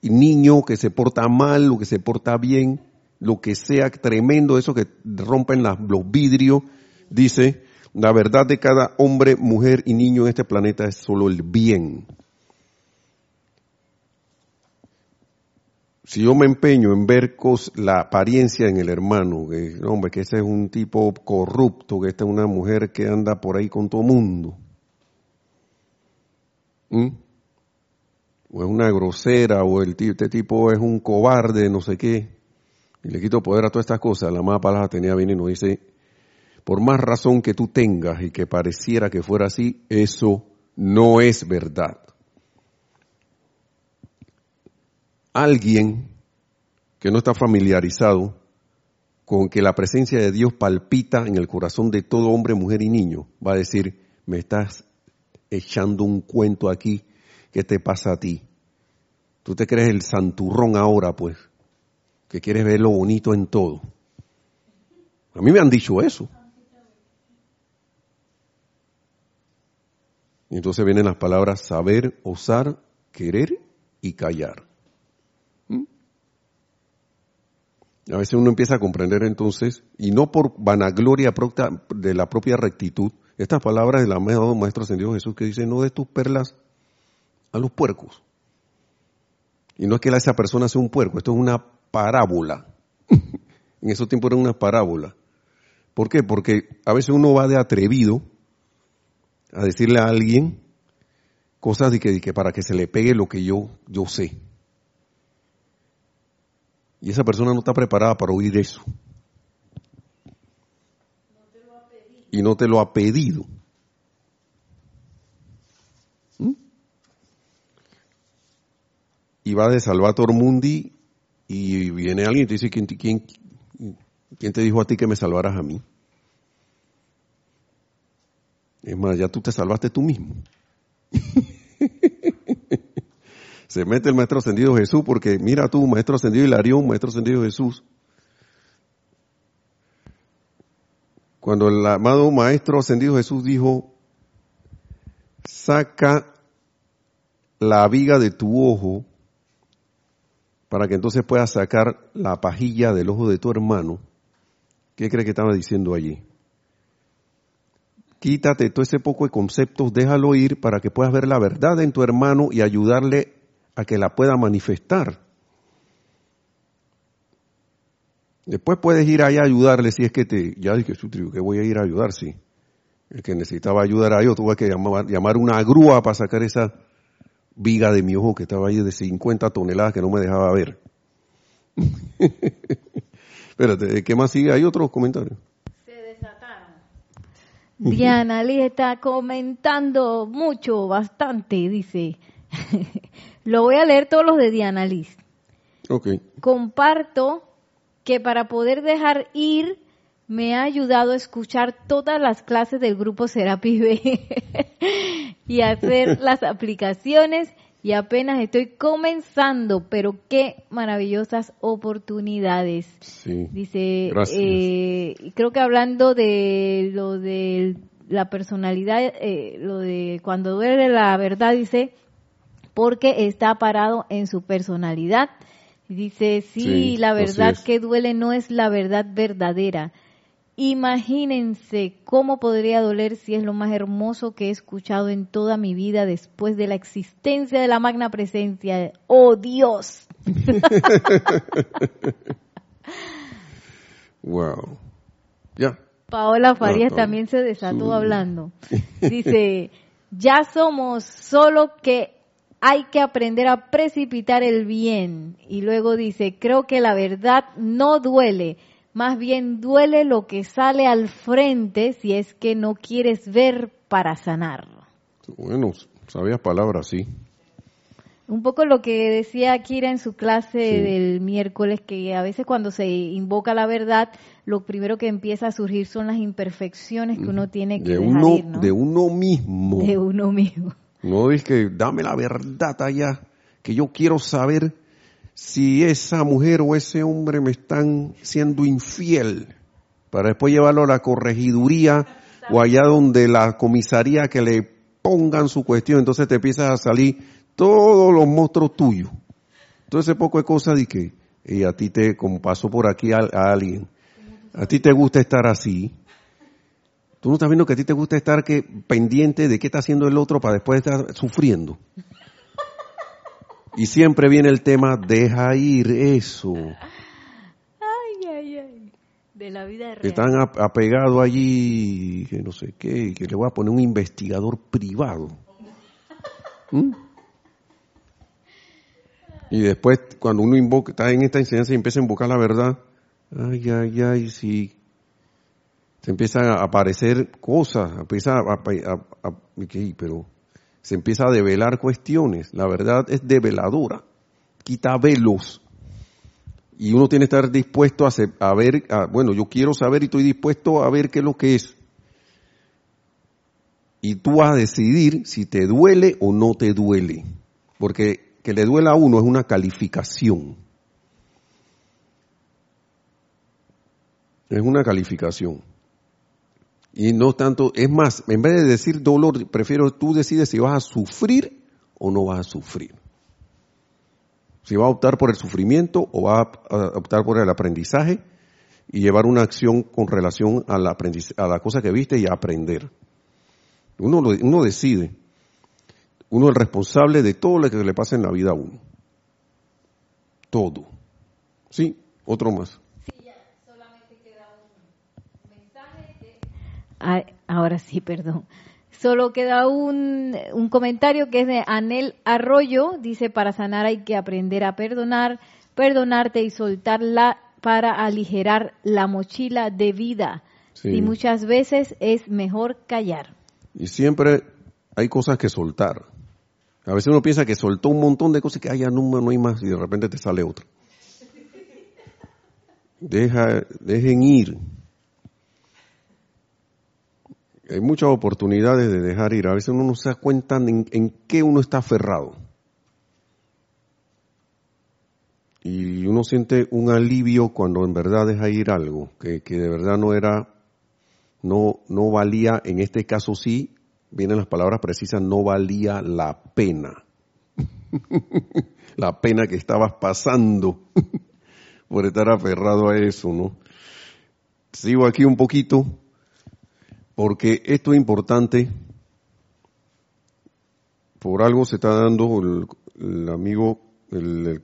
Niño que se porta mal, o que se porta bien, lo que sea tremendo, eso que rompen los vidrios, dice, la verdad de cada hombre, mujer y niño en este planeta es solo el bien. Si yo me empeño en ver la apariencia en el hermano, hombre, que ese es un tipo corrupto, que esta es una mujer que anda por ahí con todo mundo, o es una grosera, o el, este tipo es un cobarde, no sé qué, y le quito poder a todas estas cosas, la más palabra tenía bien y nos dice, por más razón que tú tengas y que pareciera que fuera así, eso no es verdad. Alguien que no está familiarizado con que la presencia de Dios palpita en el corazón de todo hombre, mujer y niño, va a decir, me estás echando un cuento aquí, ¿qué te pasa a ti? Tú te crees el santurrón ahora, pues, que quieres ver lo bonito en todo. A mí me han dicho eso. Y entonces vienen las palabras saber, osar, querer y callar. ¿Mm? A veces uno empieza a comprender entonces, y no por vanagloria de la propia rectitud, estas palabras de la Maestro Ascendido Jesús que dice, no des tus perlas a los puercos. Y no es que esa persona sea un puerco, esto es una parábola. en esos tiempos era una parábola. ¿Por qué? Porque a veces uno va de atrevido a decirle a alguien cosas de que, que, para que se le pegue lo que yo, yo sé. Y esa persona no está preparada para oír eso. y no te lo ha pedido. ¿Mm? Y va de Salvator Mundi y viene alguien y te dice, ¿quién, quién, ¿quién te dijo a ti que me salvaras a mí? Es más, ya tú te salvaste tú mismo. Se mete el maestro ascendido Jesús porque mira tú, maestro ascendido Hilarión, maestro ascendido Jesús. Cuando el amado maestro ascendido Jesús dijo, saca la viga de tu ojo para que entonces puedas sacar la pajilla del ojo de tu hermano, ¿qué cree que estaba diciendo allí? Quítate todo ese poco de conceptos, déjalo ir para que puedas ver la verdad en tu hermano y ayudarle a que la pueda manifestar. Después puedes ir allá a ayudarle si es que te, ya dije, que voy a ir a ayudar, sí. El que necesitaba ayudar a yo tuve que llamar, llamar una grúa para sacar esa viga de mi ojo que estaba ahí de 50 toneladas que no me dejaba ver. Espérate, ¿qué más sigue? ¿Hay otros comentarios? Se desataron. Diana Lee está comentando mucho, bastante, dice. Lo voy a leer todos los de Diana Liz. Ok. Comparto que para poder dejar ir me ha ayudado a escuchar todas las clases del grupo Serapis B y hacer las aplicaciones y apenas estoy comenzando, pero qué maravillosas oportunidades. Sí. Dice, eh, creo que hablando de lo de la personalidad, eh, lo de cuando duele la verdad, dice, porque está parado en su personalidad. Dice, sí, Sí, la verdad es. que duele no es la verdad verdadera. Imagínense cómo podría doler si es lo más hermoso que he escuchado en toda mi vida después de la existencia de la magna presencia. ¡Oh Dios! Wow. Ya. Paola Farías no. también se desató Sí. hablando. Dice, ya somos, solo que hay que aprender a precipitar el bien. Y luego dice, creo que la verdad no duele, más bien duele lo que sale al frente si es que no quieres ver para sanar. Bueno, sabías palabras, sí. Un poco lo que decía Kira en su clase Sí. del miércoles, que a veces cuando se invoca la verdad, lo primero que empieza a surgir son las imperfecciones que uno tiene que De dejar uno, ir, ¿no? de uno mismo. De uno mismo. No es que dame la verdad allá, que yo quiero saber si esa mujer o ese hombre me están siendo infiel, para después llevarlo a la corregiduría o allá donde la comisaría que le pongan su cuestión, entonces te empiezan a salir todos los monstruos tuyos. Entonces poco de cosas de que y a ti te, como pasó por aquí a alguien, a ti te gusta estar así, Tú no estás viendo que a ti te gusta estar que, pendiente de qué está haciendo el otro para después estar sufriendo. Y siempre viene el tema, deja ir eso. Ay, ay, ay. De la vida Que real. están ap- apegados allí, que no sé qué, que le voy a poner un investigador privado. ¿Mm? Y después, cuando uno invoca, está en esta enseñanza y empieza a invocar la verdad, ay, ay, ay, sí. Se empiezan a aparecer cosas, empieza a, a- pero se empieza a develar cuestiones. La verdad es develadora, quita velos. Y uno tiene que estar dispuesto a, a ver, bueno, yo quiero saber y estoy dispuesto a ver qué es lo que es. Y tú vas a decidir si te duele o no te duele. Porque que le duela a uno es una calificación. Es una calificación. Y no tanto, es más, en vez de decir dolor, prefiero tú decides si vas a sufrir o no vas a sufrir. Si vas a optar por el sufrimiento o vas a optar por el aprendizaje y llevar una acción con relación a la, a la cosa que viste y a aprender. Uno, lo- uno decide. Uno es el responsable de todo lo que le pasa en la vida a uno. Todo. Sí, otro más. Ahora sí, perdón. Solo queda un, un comentario que es de Anel Arroyo. Dice, para sanar hay que aprender a perdonar, perdonarte y soltarla para aligerar la mochila de vida. Sí. Y muchas veces es mejor callar. Y siempre hay cosas que soltar. A veces uno piensa que soltó un montón de cosas y que "Ay, ya no, no hay más y de repente te sale otra. Deja, dejen ir. Hay muchas oportunidades de dejar ir. A veces uno no se da cuenta en, en qué uno está aferrado. Y uno siente un alivio cuando en verdad deja ir algo que, que de verdad no era no, no valía, en este caso sí, vienen las palabras precisas, no valía la pena. la pena que estabas pasando por estar aferrado a eso, ¿no? Sigo aquí un poquito, porque esto es importante. Por algo se está dando el, amigo, el,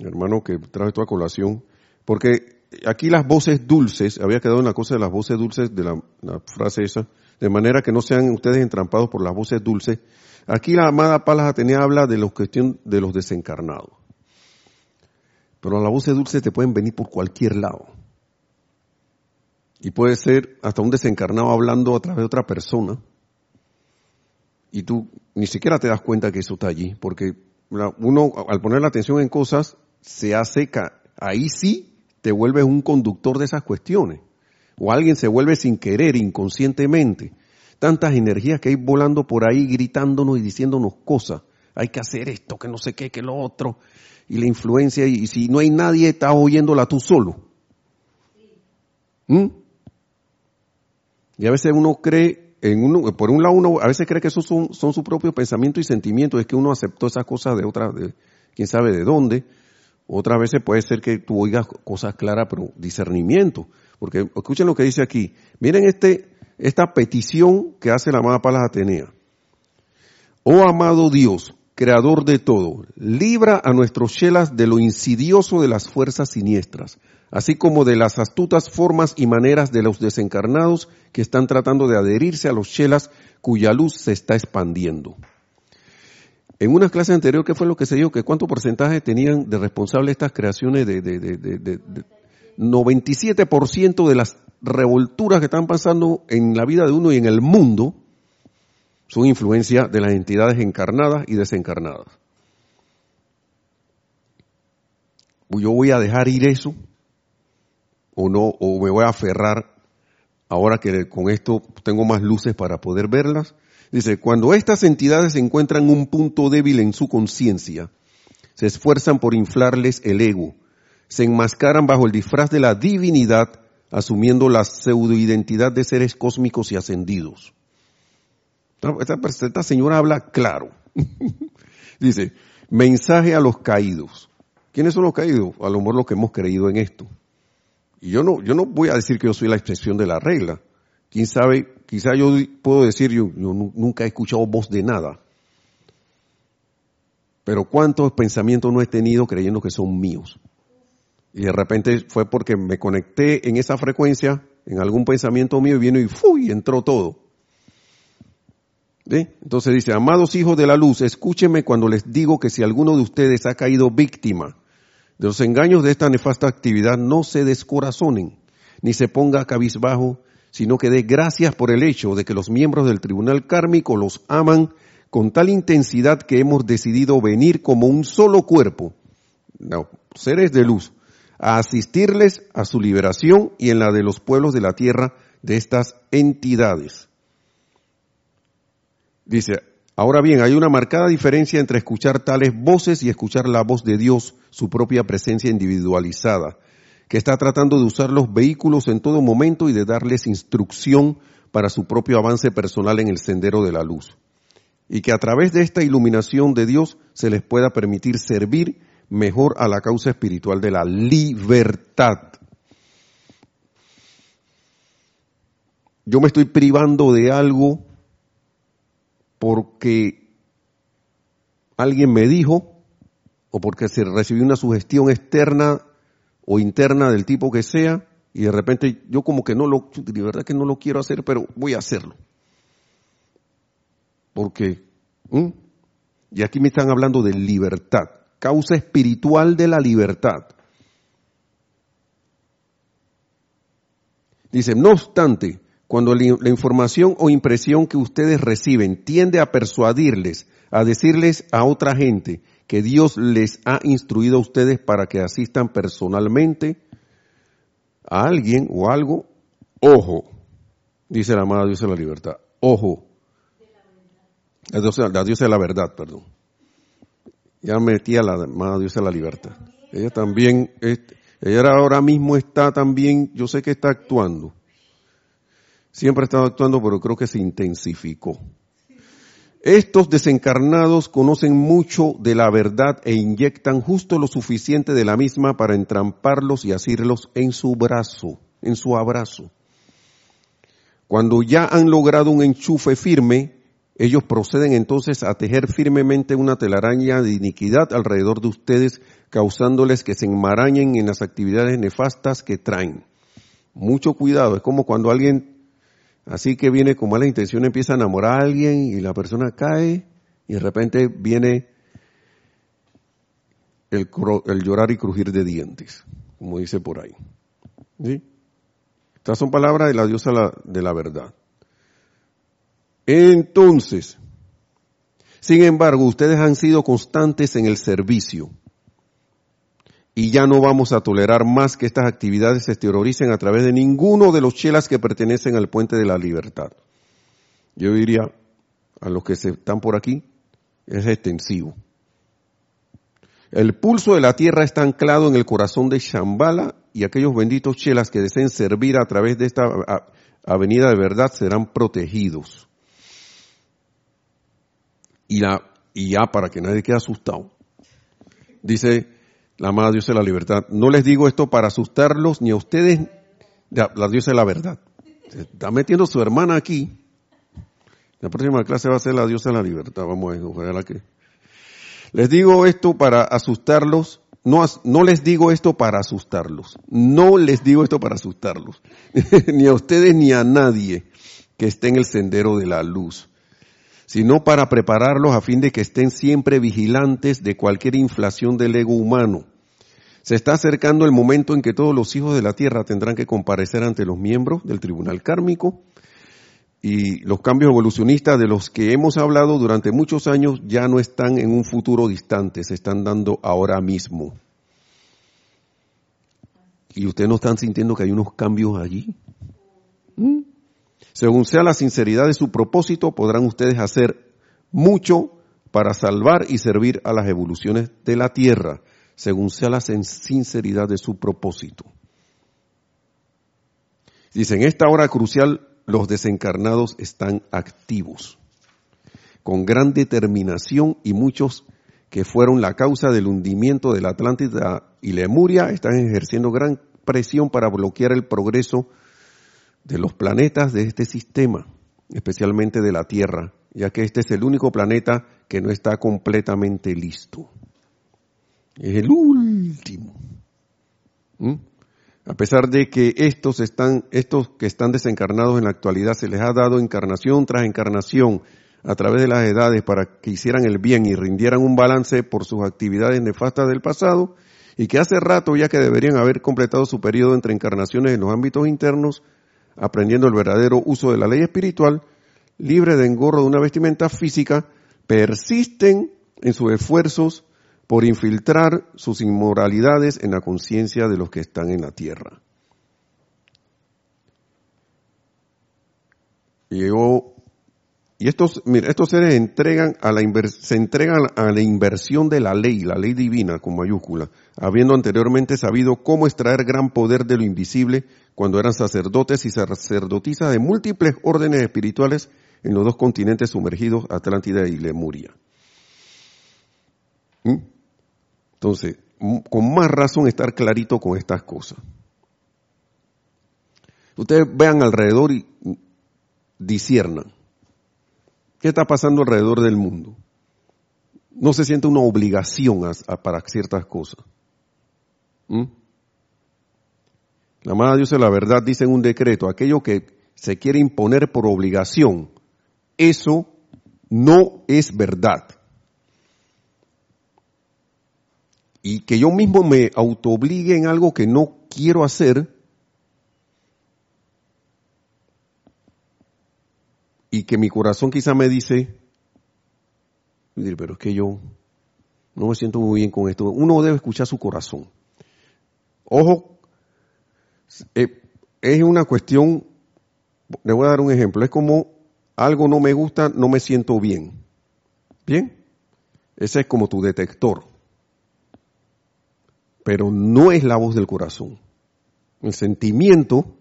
hermano que trae toda colación, porque aquí las voces dulces, había quedado en la cosa de las voces dulces de la, la frase esa, de manera que no sean ustedes entrampados por las voces dulces. Aquí la amada Palas Atenea habla de la cuestión de los desencarnados. Pero la voz de dulce te pueden venir por cualquier lado. Y puede ser hasta un desencarnado hablando a través de otra persona. Y tú ni siquiera te das cuenta que eso está allí. Porque uno, al poner la atención en cosas, se hace, ahí sí te vuelves un conductor de esas cuestiones. O alguien se vuelve sin querer, inconscientemente. Tantas energías que hay volando por ahí gritándonos y diciéndonos cosas. Hay que hacer esto, que no sé qué, que lo otro. Y la influencia, y si no hay nadie, estás oyéndola tú solo. ¿Mm? Y a veces uno cree, en uno, por un lado uno a veces cree que esos son, son sus propios pensamientos y sentimientos, es que uno aceptó esas cosas de otra, de quién sabe de dónde. Otras veces puede ser que tú oigas cosas claras, pero discernimiento. Porque escuchen lo que dice aquí. Miren este, esta petición que hace la amada Palas Atenea. Oh amado Dios, creador de todo, libra a nuestros chelas de lo insidioso de las fuerzas siniestras, así como de las astutas formas y maneras de los desencarnados que están tratando de adherirse a los chelas cuya luz se está expandiendo. En una clase anterior, ¿qué fue lo que se dijo? Que cuánto porcentaje tenían de responsable estas creaciones de, de, de, de 97% de las revolturas que están pasando en la vida de uno y en el mundo son influencia de las entidades encarnadas y desencarnadas. Yo voy a dejar ir eso o no, o me voy a aferrar ahora que con esto tengo más luces para poder verlas. Dice, cuando estas entidades encuentran un punto débil en su conciencia, se esfuerzan por inflarles el ego, se enmascaran bajo el disfraz de la divinidad, asumiendo la pseudoidentidad de seres cósmicos y ascendidos. Esta, señora habla claro. Dice, mensaje a los caídos. ¿Quiénes son los caídos? A lo mejor los que hemos creído en esto. Y yo no, yo no voy a decir que yo soy la expresión de la regla. Quién sabe, quizá yo puedo decir, yo, nunca he escuchado voz de nada. Pero cuántos pensamientos no he tenido creyendo que son míos. Y de repente fue porque me conecté en esa frecuencia, en algún pensamiento mío y vino y ¡fui! entró todo. Entonces dice, amados hijos de la luz, escúchenme cuando les digo que si alguno de ustedes ha caído víctima de los engaños de esta nefasta actividad, no se descorazonen, ni se ponga cabizbajo, sino que dé gracias por el hecho de que los miembros del tribunal kármico los aman con tal intensidad que hemos decidido venir como un solo cuerpo, seres de luz, a asistirles a su liberación y en la de los pueblos de la tierra de estas entidades. Dice, ahora bien, hay una marcada diferencia entre escuchar tales voces y escuchar la voz de Dios, su propia presencia individualizada, que está tratando de usar los vehículos en todo momento y de darles instrucción para su propio avance personal en el sendero de la luz. Y que a través de esta iluminación de Dios se les pueda permitir servir mejor a la causa espiritual de la libertad. Yo me estoy privando de algo porque alguien me dijo o porque se recibió una sugestión externa o interna del tipo que sea y de repente yo como que no lo, de verdad que no lo quiero hacer, pero voy a hacerlo. Porque, y aquí me están hablando de libertad, causa espiritual de la libertad. Dice, no obstante, cuando la información o impresión que ustedes reciben tiende a persuadirles, a decirles a otra gente que Dios les ha instruido a ustedes para que asistan personalmente a alguien o algo, ojo, dice la amada Dios de la libertad, ojo, la diosa, la de la verdad, perdón. Ya metí a la amada Dios de la libertad. Ella también, ella ahora mismo está también, yo sé que está actuando Siempre ha estado actuando, pero creo que se intensificó. Estos desencarnados conocen mucho de la verdad e inyectan justo lo suficiente de la misma para entramparlos y asirlos en su brazo, en su abrazo. Cuando ya han logrado un enchufe firme, ellos proceden entonces a tejer firmemente una telaraña de iniquidad alrededor de ustedes, causándoles que se enmarañen en las actividades nefastas que traen. Mucho cuidado, es como cuando alguien Así que viene con mala intención, empieza a enamorar a alguien y la persona cae y de repente viene el, llorar y crujir de dientes, como dice por ahí. Estas son palabras de la diosa de la verdad. Entonces, sin embargo, ustedes han sido constantes en el servicio y ya no vamos a tolerar más que estas actividades se terroricen a través de ninguno de los chelas que pertenecen al puente de la libertad. Yo diría a los que están por aquí, es extensivo. El pulso de la tierra está anclado en el corazón de Shambhala y aquellos benditos chelas que deseen servir a través de esta avenida de verdad serán protegidos. Y, y ya para que nadie quede asustado, dice la amada Dios de la libertad, no les digo esto para asustarlos ni a ustedes, la diosa de la verdad. Está metiendo su hermana aquí. La próxima clase va a ser la diosa de la libertad. Vamos a ver, ojalá que les digo esto para asustarlos. No, no les digo esto para asustarlos. No les digo esto para asustarlos. ni a ustedes ni a nadie que esté en el sendero de la luz. Sino para prepararlos a fin de que estén siempre vigilantes de cualquier inflación del ego humano. Se está acercando el momento en que todos los hijos de la tierra tendrán que comparecer ante los miembros del tribunal kármico y los cambios evolucionistas de los que hemos hablado durante muchos años ya no están en un futuro distante, se están dando ahora mismo. ¿Y ustedes no están sintiendo que hay unos cambios allí? ¿Mm? Según sea la sinceridad de su propósito, podrán ustedes hacer mucho para salvar y servir a las evoluciones de la Tierra, según sea la sinceridad de su propósito. Dicen, esta hora crucial los desencarnados están activos, con gran determinación y muchos que fueron la causa del hundimiento de la Atlántida y Lemuria están ejerciendo gran presión para bloquear el progreso de los planetas de este sistema, especialmente de la Tierra, ya que este es el único planeta que no está completamente listo. Es el último. ¿Mm? A pesar de que estos están, estos que están desencarnados en la actualidad se les ha dado encarnación tras encarnación a través de las edades para que hicieran el bien y rindieran un balance por sus actividades nefastas del pasado y que hace rato ya que deberían haber completado su periodo entre encarnaciones en los ámbitos internos, aprendiendo el verdadero uso de la ley espiritual, libre de engorro de una vestimenta física, persisten en sus esfuerzos por infiltrar sus inmoralidades en la conciencia de los que están en la tierra. Y, estos, estos seres entregan a la se entregan a la inversión de la ley, la ley divina con mayúscula, habiendo anteriormente sabido cómo extraer gran poder de lo invisible cuando eran sacerdotes y sacerdotisas de múltiples órdenes espirituales en los dos continentes sumergidos, Atlántida y Lemuria. ¿Mm? Entonces, con más razón estar clarito con estas cosas. Ustedes vean alrededor y disiernan. ¿Qué está pasando alrededor del mundo? No se siente una obligación para ciertas cosas. ¿Mm? La amada Dios de la verdad dice en un decreto, aquello que se quiere imponer por obligación, eso no es verdad. y que yo mismo me autoobligue en algo que no quiero hacer y que mi corazón quizá me dice, pero es que yo no me siento muy bien con esto. Uno debe escuchar su corazón. Ojo, eh, es una cuestión, le voy a dar un ejemplo, es como algo no me gusta, no me siento bien. ¿Bien? Ese es como tu detector pero no es la voz del corazón. El sentimiento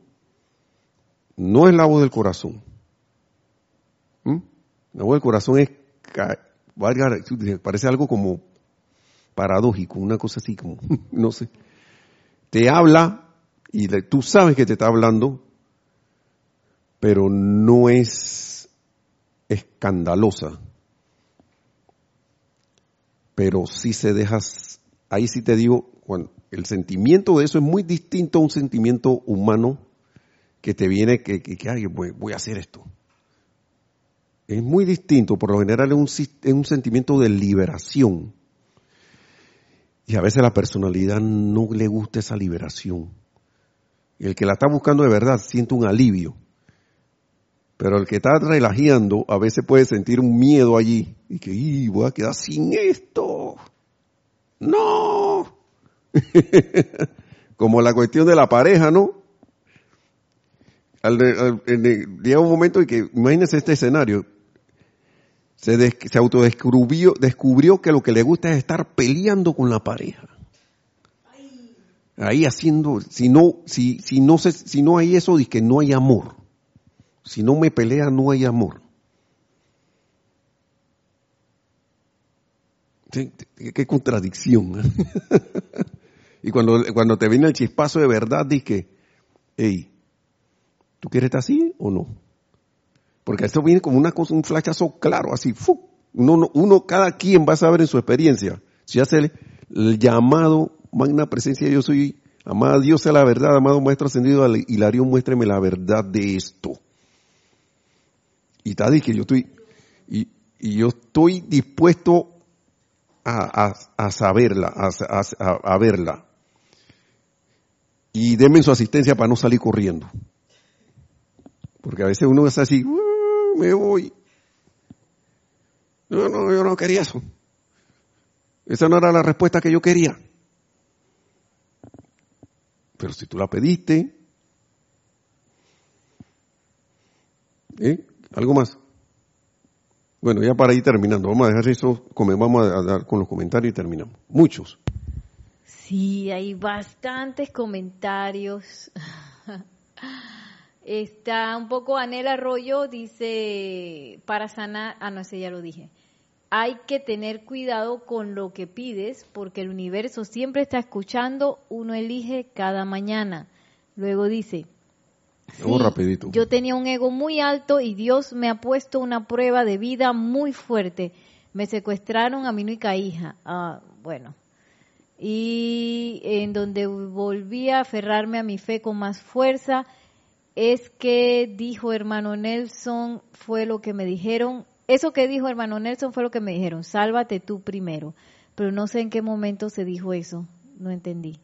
no es la voz del corazón. ¿Mm? La voz del corazón es, parece algo como paradójico, una cosa así como, no sé. Te habla y tú sabes que te está hablando, pero no es escandalosa. Pero si se dejas, ahí sí te digo, bueno, el sentimiento de eso es muy distinto a un sentimiento humano que te viene que, que, voy, a hacer esto. es muy distinto, por lo general es un, es un sentimiento de liberación. Y a veces la personalidad no le gusta esa liberación. Y el que la está buscando de verdad siente un alivio. Pero el que está relajeando a veces puede sentir un miedo allí. Y que, voy a quedar sin esto. No. Como la cuestión de la pareja, ¿no? llega un momento en que, imagínense este escenario, se, se autodescubrió descubrió que lo que le gusta es estar peleando con la pareja. Ahí haciendo, si no, si, si no se, si no hay eso, dice que no hay amor. Si no me pelea, no hay amor. Qué, contradicción. ¿eh? y cuando, cuando te viene el chispazo de verdad, que, hey, ¿tú quieres estar así o no? Porque esto viene como una cosa, un flashazo claro, así, Uno, uno, cada quien va a saber en su experiencia. Si hace el llamado, magna presencia, yo soy, amada Dios sea la verdad, amado Maestro Ascendido, Hilarión, muéstreme la verdad de esto. Y tal, que yo estoy, y, yo estoy dispuesto a, saberla, a, verla. Y denme su asistencia para no salir corriendo. Porque a veces uno es así, me voy. No, no, yo no quería eso. Esa no era la respuesta que yo quería. Pero si tú la pediste, ¿eh? ¿Algo más? Bueno, ya para ir terminando, vamos a dejar eso, vamos a dar con los comentarios y terminamos. Muchos. Sí, hay bastantes comentarios. Está un poco Anel Arroyo, dice, para sanar, ah, no, ese ya lo dije. Hay que tener cuidado con lo que pides porque el universo siempre está escuchando, uno elige cada mañana. Luego dice, rapidito. yo tenía un ego muy alto y Dios me ha puesto una prueba de vida muy fuerte. Me secuestraron a mi única hija. Ah, bueno. Y en donde volví a aferrarme a mi fe con más fuerza es que dijo hermano Nelson, fue lo que me dijeron, eso que dijo hermano Nelson fue lo que me dijeron, sálvate tú primero, pero no sé en qué momento se dijo eso, no entendí.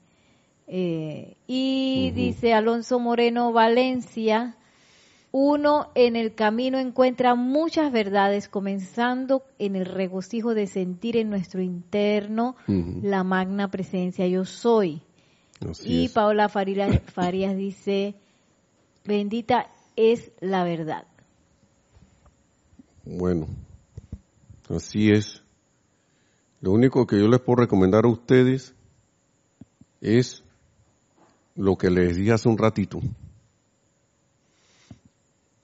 Eh, y dice Alonso Moreno Valencia, uno en el camino encuentra muchas verdades, comenzando en el regocijo de sentir en nuestro interno la magna presencia yo soy. y Paola Farías dice, Bendita es la verdad. Bueno, así es. Lo único que yo les puedo recomendar a ustedes es lo que les dije hace un ratito.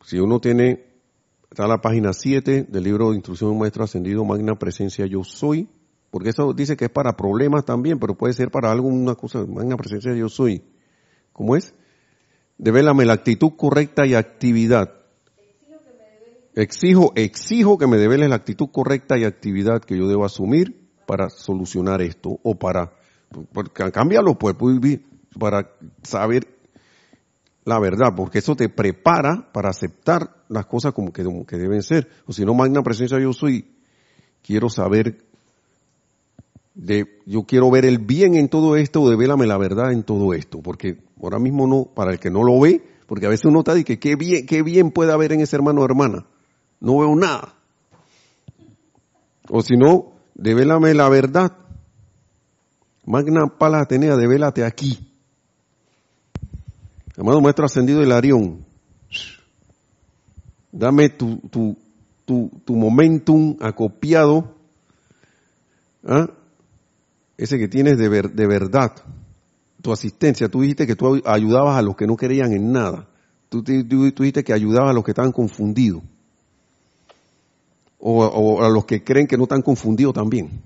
Si uno tiene, está la página 7 del libro de instrucción de maestro ascendido, Magna Presencia Yo Soy, porque eso dice que es para problemas también, pero puede ser para algo, una cosa, Magna Presencia Yo Soy. ¿Cómo es? Devélame la actitud correcta y actividad. Exijo, exijo que me develes la actitud correcta y actividad que yo debo asumir para solucionar esto o para, cambiarlo pues, pues para saber la verdad, porque eso te prepara para aceptar las cosas como que, deben ser. O si no, magna presencia yo soy, quiero saber de, yo quiero ver el bien en todo esto o devélame la verdad en todo esto, porque Ahora mismo no, para el que no lo ve, porque a veces uno está y que qué bien, qué bien puede haber en ese hermano o hermana. No veo nada. O si no, devélame la verdad. Magna Pala Atenea, devélate aquí. Amado Maestro Ascendido Hilarión, dame tu, tu, tu, tu momentum acopiado, ¿ah? ese que tienes de, de verdad tu asistencia, tú dijiste que tú ayudabas a los que no creían en nada. Tú, dijiste que ayudabas a los que estaban confundidos. O, a los que creen que no están confundidos también.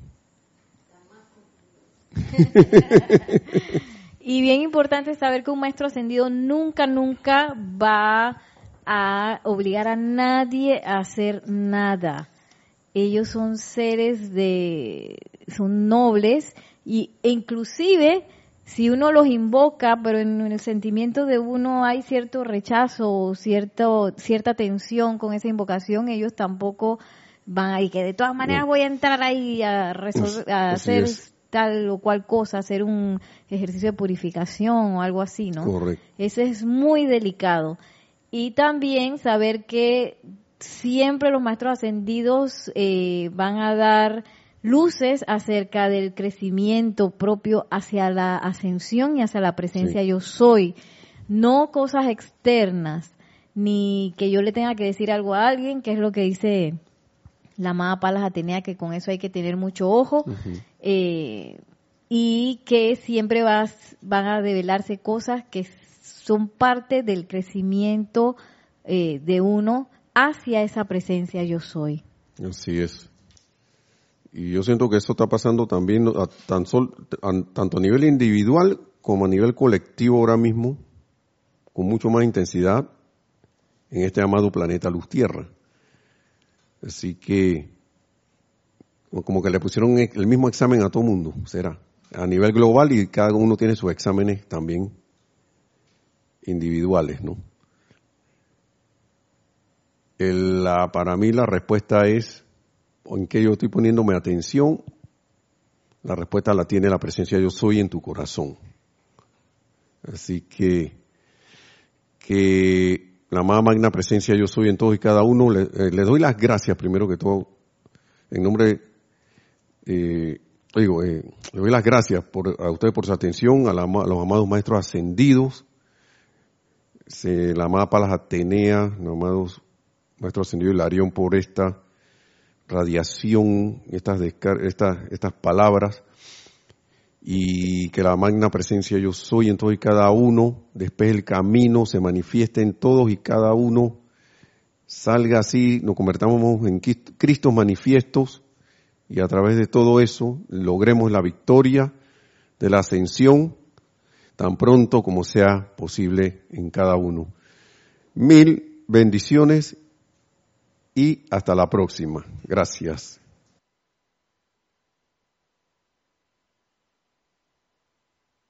y bien importante saber que un maestro ascendido nunca, nunca va a obligar a nadie a hacer nada. Ellos son seres de, son nobles y, e inclusive si uno los invoca, pero en el sentimiento de uno hay cierto rechazo o cierto, cierta tensión con esa invocación, ellos tampoco van ahí, que de todas maneras voy a entrar ahí a, resolver, a hacer tal o cual cosa, hacer un ejercicio de purificación o algo así, ¿no? Correcto. Ese es muy delicado. Y también saber que siempre los maestros ascendidos eh, van a dar luces acerca del crecimiento propio hacia la ascensión y hacia la presencia yo soy, no cosas externas, ni que yo le tenga que decir algo a alguien, que es lo que dice la amada Palas Atenea, que con eso hay que tener mucho ojo, eh, y que siempre vas, van a develarse cosas que son parte del crecimiento eh, de uno hacia esa presencia yo soy. Así es. Y yo siento que esto está pasando también tan tanto a nivel individual como a nivel colectivo ahora mismo, con mucho más intensidad en este amado planeta Luz Tierra. Así que, como que le pusieron el mismo examen a todo mundo, será, a nivel global y cada uno tiene sus exámenes también individuales, ¿no? la, para mí la respuesta es en qué yo estoy poniéndome atención, la respuesta la tiene la presencia yo soy en tu corazón. Así que, que la más magna presencia yo soy en todos y cada uno, le, eh, doy las gracias primero que todo, en nombre, eh, digo, eh, le doy las gracias por, a ustedes por su atención, a, los amados maestros ascendidos, la amada Palas Atenea, los amados maestros ascendidos Hilarión por esta radiación, estas, estas, estas palabras, y que la magna presencia yo soy en todo y cada uno, despeje el camino, se manifieste en todos y cada uno, salga así, nos convertamos en Cristos manifiestos y a través de todo eso logremos la victoria de la ascensión tan pronto como sea posible en cada uno. Mil bendiciones y hasta la próxima. Gracias.